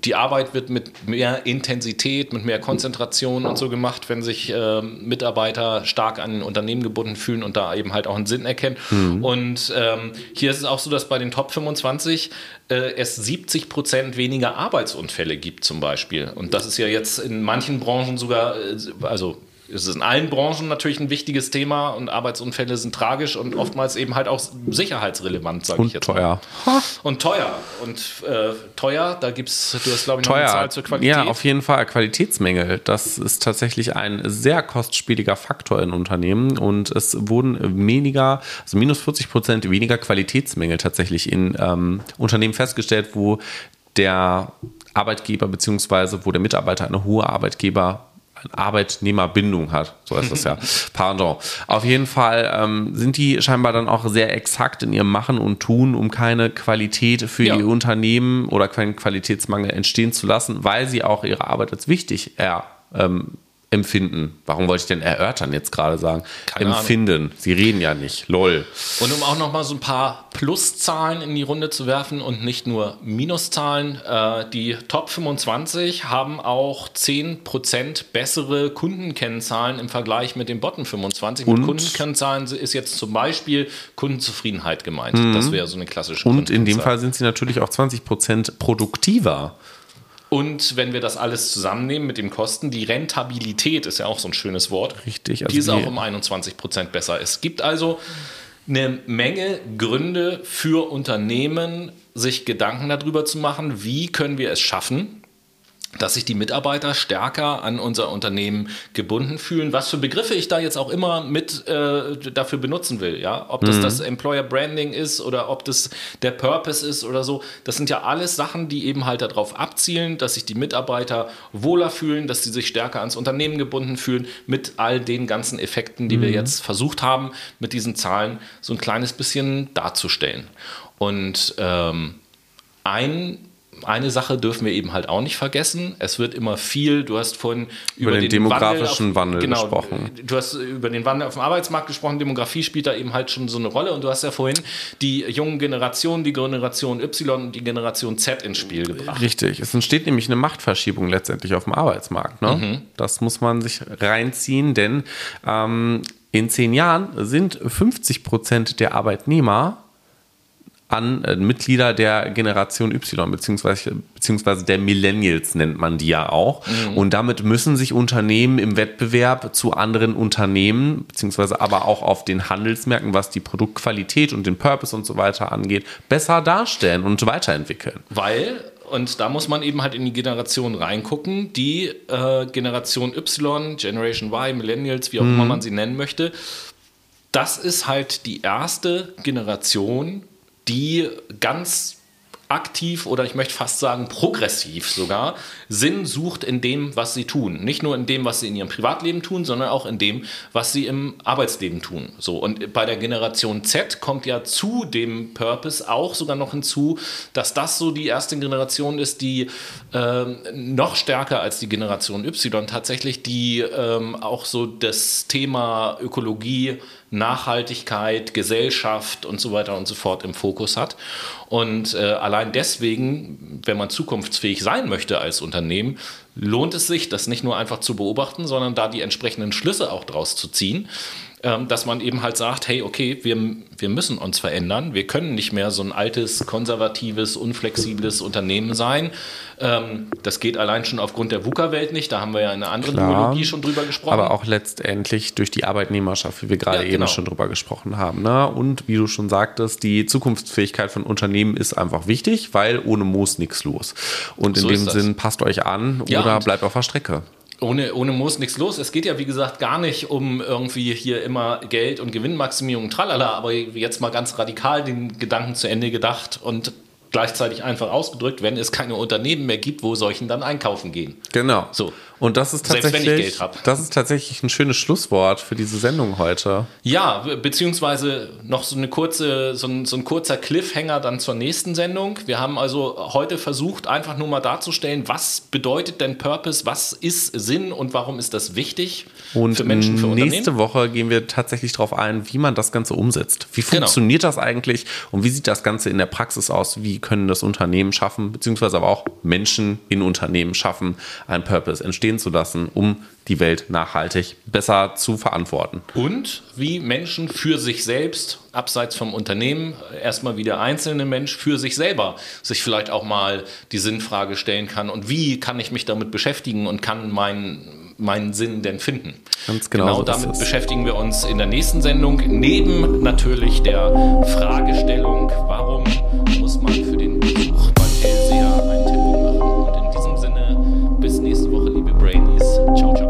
die Arbeit wird mit mehr Intensität, mit mehr Konzentration und so gemacht, wenn sich ähm, Mitarbeiter stark an Unternehmen gebunden fühlen und da eben halt auch einen Sinn erkennen. Und ähm, hier ist es auch so, dass bei den Top 25 äh, es 70 Prozent weniger Arbeitsunfälle gibt zum Beispiel. Und das ist ja jetzt in manchen Branchen sogar, äh, also es ist in allen Branchen natürlich ein wichtiges Thema und Arbeitsunfälle sind tragisch und oftmals eben halt auch sicherheitsrelevant, sage ich Und jetzt teuer. Mal. Und teuer. Und äh, teuer, da gibt es, du hast glaube ich noch eine Teuer. Zahl zur Qualität. Ja, auf jeden Fall. Qualitätsmängel. Das ist tatsächlich ein sehr kostspieliger Faktor in Unternehmen und es wurden weniger, also minus 40 Prozent weniger Qualitätsmängel tatsächlich in ähm, Unternehmen festgestellt, wo der Arbeitgeber beziehungsweise wo der Mitarbeiter eine hohe Arbeitgeber Arbeitnehmerbindung hat. So heißt das ja. (laughs) Pardon. Auf jeden Fall ähm, sind die scheinbar dann auch sehr exakt in ihrem Machen und Tun, um keine Qualität für ja. ihr Unternehmen oder keinen Qualitätsmangel entstehen zu lassen, weil sie auch ihre Arbeit als wichtig er, ähm, empfinden. Warum wollte ich denn erörtern jetzt gerade sagen? Keine Empfinden. Ahnung. Sie reden ja nicht. Lol. Und um auch noch mal so ein paar Pluszahlen in die Runde zu werfen und nicht nur Minuszahlen. Äh, die Top 25 haben auch 10% bessere Kundenkennzahlen im Vergleich mit den Bottom 25. Und? Mit Kundenkennzahlen ist jetzt zum Beispiel Kundenzufriedenheit gemeint. Mhm. Das wäre so eine klassische Und in dem Fall sind sie natürlich auch 20% produktiver. Und wenn wir das alles zusammennehmen mit den Kosten, die Rentabilität ist ja auch so ein schönes Wort. Richtig. Also die ist auch um 21 Prozent besser. Es gibt also eine Menge Gründe für Unternehmen, sich Gedanken darüber zu machen, wie können wir es schaffen, dass sich die Mitarbeiter stärker an unser Unternehmen gebunden fühlen, was für Begriffe ich da jetzt auch immer mit äh, dafür benutzen will, ja, ob das mhm. das Employer Branding ist oder ob das der Purpose ist oder so, das sind ja alles Sachen, die eben halt darauf abzielen, dass sich die Mitarbeiter wohler fühlen, dass sie sich stärker ans Unternehmen gebunden fühlen, mit all den ganzen Effekten, die mhm. wir jetzt versucht haben, mit diesen Zahlen so ein kleines bisschen darzustellen. Und ähm, ein eine Sache dürfen wir eben halt auch nicht vergessen. Es wird immer viel, du hast vorhin über, über den, den, demografischen Wandel, auf, Wandel genau, gesprochen. Du hast über den Wandel auf dem Arbeitsmarkt gesprochen. Demografie spielt da eben halt schon so eine Rolle. Und du hast ja vorhin die jungen Generationen, die Generation Y und die Generation Z ins Spiel gebracht. Richtig. Es entsteht nämlich eine Machtverschiebung letztendlich auf dem Arbeitsmarkt. Ne? Mhm. Das muss man sich reinziehen, denn ähm, in zehn Jahren sind 50 Prozent der Arbeitnehmer an äh, Mitglieder der Generation Y, beziehungsweise, beziehungsweise der Millennials nennt man die ja auch. Mhm. Und damit müssen sich Unternehmen im Wettbewerb zu anderen Unternehmen, beziehungsweise aber auch auf den Handelsmärkten, was die Produktqualität und den Purpose und so weiter angeht, besser darstellen und weiterentwickeln. Weil und da muss man eben halt in die Generation reingucken. Die äh, Generation Y, Generation Y, Millennials, wie auch mhm. immer man sie nennen möchte, das ist halt die erste Generation, die ganz aktiv oder ich möchte fast sagen progressiv sogar Sinn sucht in dem, was sie tun. Nicht nur in dem, was sie in ihrem Privatleben tun, sondern auch in dem, was sie im Arbeitsleben tun. So und bei der Generation Z kommt ja zu dem Purpose auch sogar noch hinzu, dass das so die erste Generation ist, die äh, noch stärker als die Generation Y tatsächlich die äh, auch so das Thema Ökologie Nachhaltigkeit, Gesellschaft und so weiter und so fort im Fokus hat. Und äh, allein deswegen, wenn man zukunftsfähig sein möchte als Unternehmen, lohnt es sich, das nicht nur einfach zu beobachten, sondern da die entsprechenden Schlüsse auch draus zu ziehen. Ähm, dass man eben halt sagt, hey, okay, wir, wir müssen uns verändern. Wir können nicht mehr so ein altes, konservatives, unflexibles Unternehmen sein. Ähm, das geht allein schon aufgrund der VUCA-Welt nicht. Da haben wir ja in einer anderen Klar, Biologie schon drüber gesprochen. Aber auch letztendlich durch die Arbeitnehmerschaft, wie wir gerade ja, genau. eben schon drüber gesprochen haben. Ne? Und wie du schon sagtest, die Zukunftsfähigkeit von Unternehmen ist einfach wichtig, weil ohne Moos nichts los. Und in so dem Sinn, passt euch an ja, oder bleibt auf der Strecke ohne, ohne Moos nichts los. Es geht ja, wie gesagt, gar nicht um irgendwie hier immer Geld und Gewinnmaximierung, tralala, aber jetzt mal ganz radikal den Gedanken zu Ende gedacht und gleichzeitig einfach ausgedrückt, wenn es keine Unternehmen mehr gibt, wo solchen dann einkaufen gehen. Genau. So. Und das ist tatsächlich, das ist tatsächlich ein schönes Schlusswort für diese Sendung heute. Ja, beziehungsweise noch so eine kurze, so ein, so ein kurzer Cliffhanger dann zur nächsten Sendung. Wir haben also heute versucht, einfach nur mal darzustellen, was bedeutet denn Purpose, was ist Sinn und warum ist das wichtig und für Menschen, für Unternehmen. Nächste Woche gehen wir tatsächlich darauf ein, wie man das Ganze umsetzt. Wie genau. funktioniert genau. das eigentlich und wie sieht das Ganze in der Praxis aus? Wie können das Unternehmen schaffen, beziehungsweise aber auch Menschen in Unternehmen schaffen, ein Purpose entstehen zu lassen, um die Welt nachhaltig besser zu verantworten. Und wie Menschen für sich selbst, abseits vom Unternehmen, erstmal wie der einzelne Mensch für sich selber sich vielleicht auch mal die Sinnfrage stellen kann und wie kann ich mich damit beschäftigen und kann meinen meinen Sinn denn finden? Ganz genau. Genau so damit beschäftigen wir uns in der nächsten Sendung, neben natürlich der Fragestellung, warum muss man für den Besuch beim Elsea ein Tempo machen? Und in diesem Sinne, bis nächste Woche, liebe Brainies. Ciao, ciao.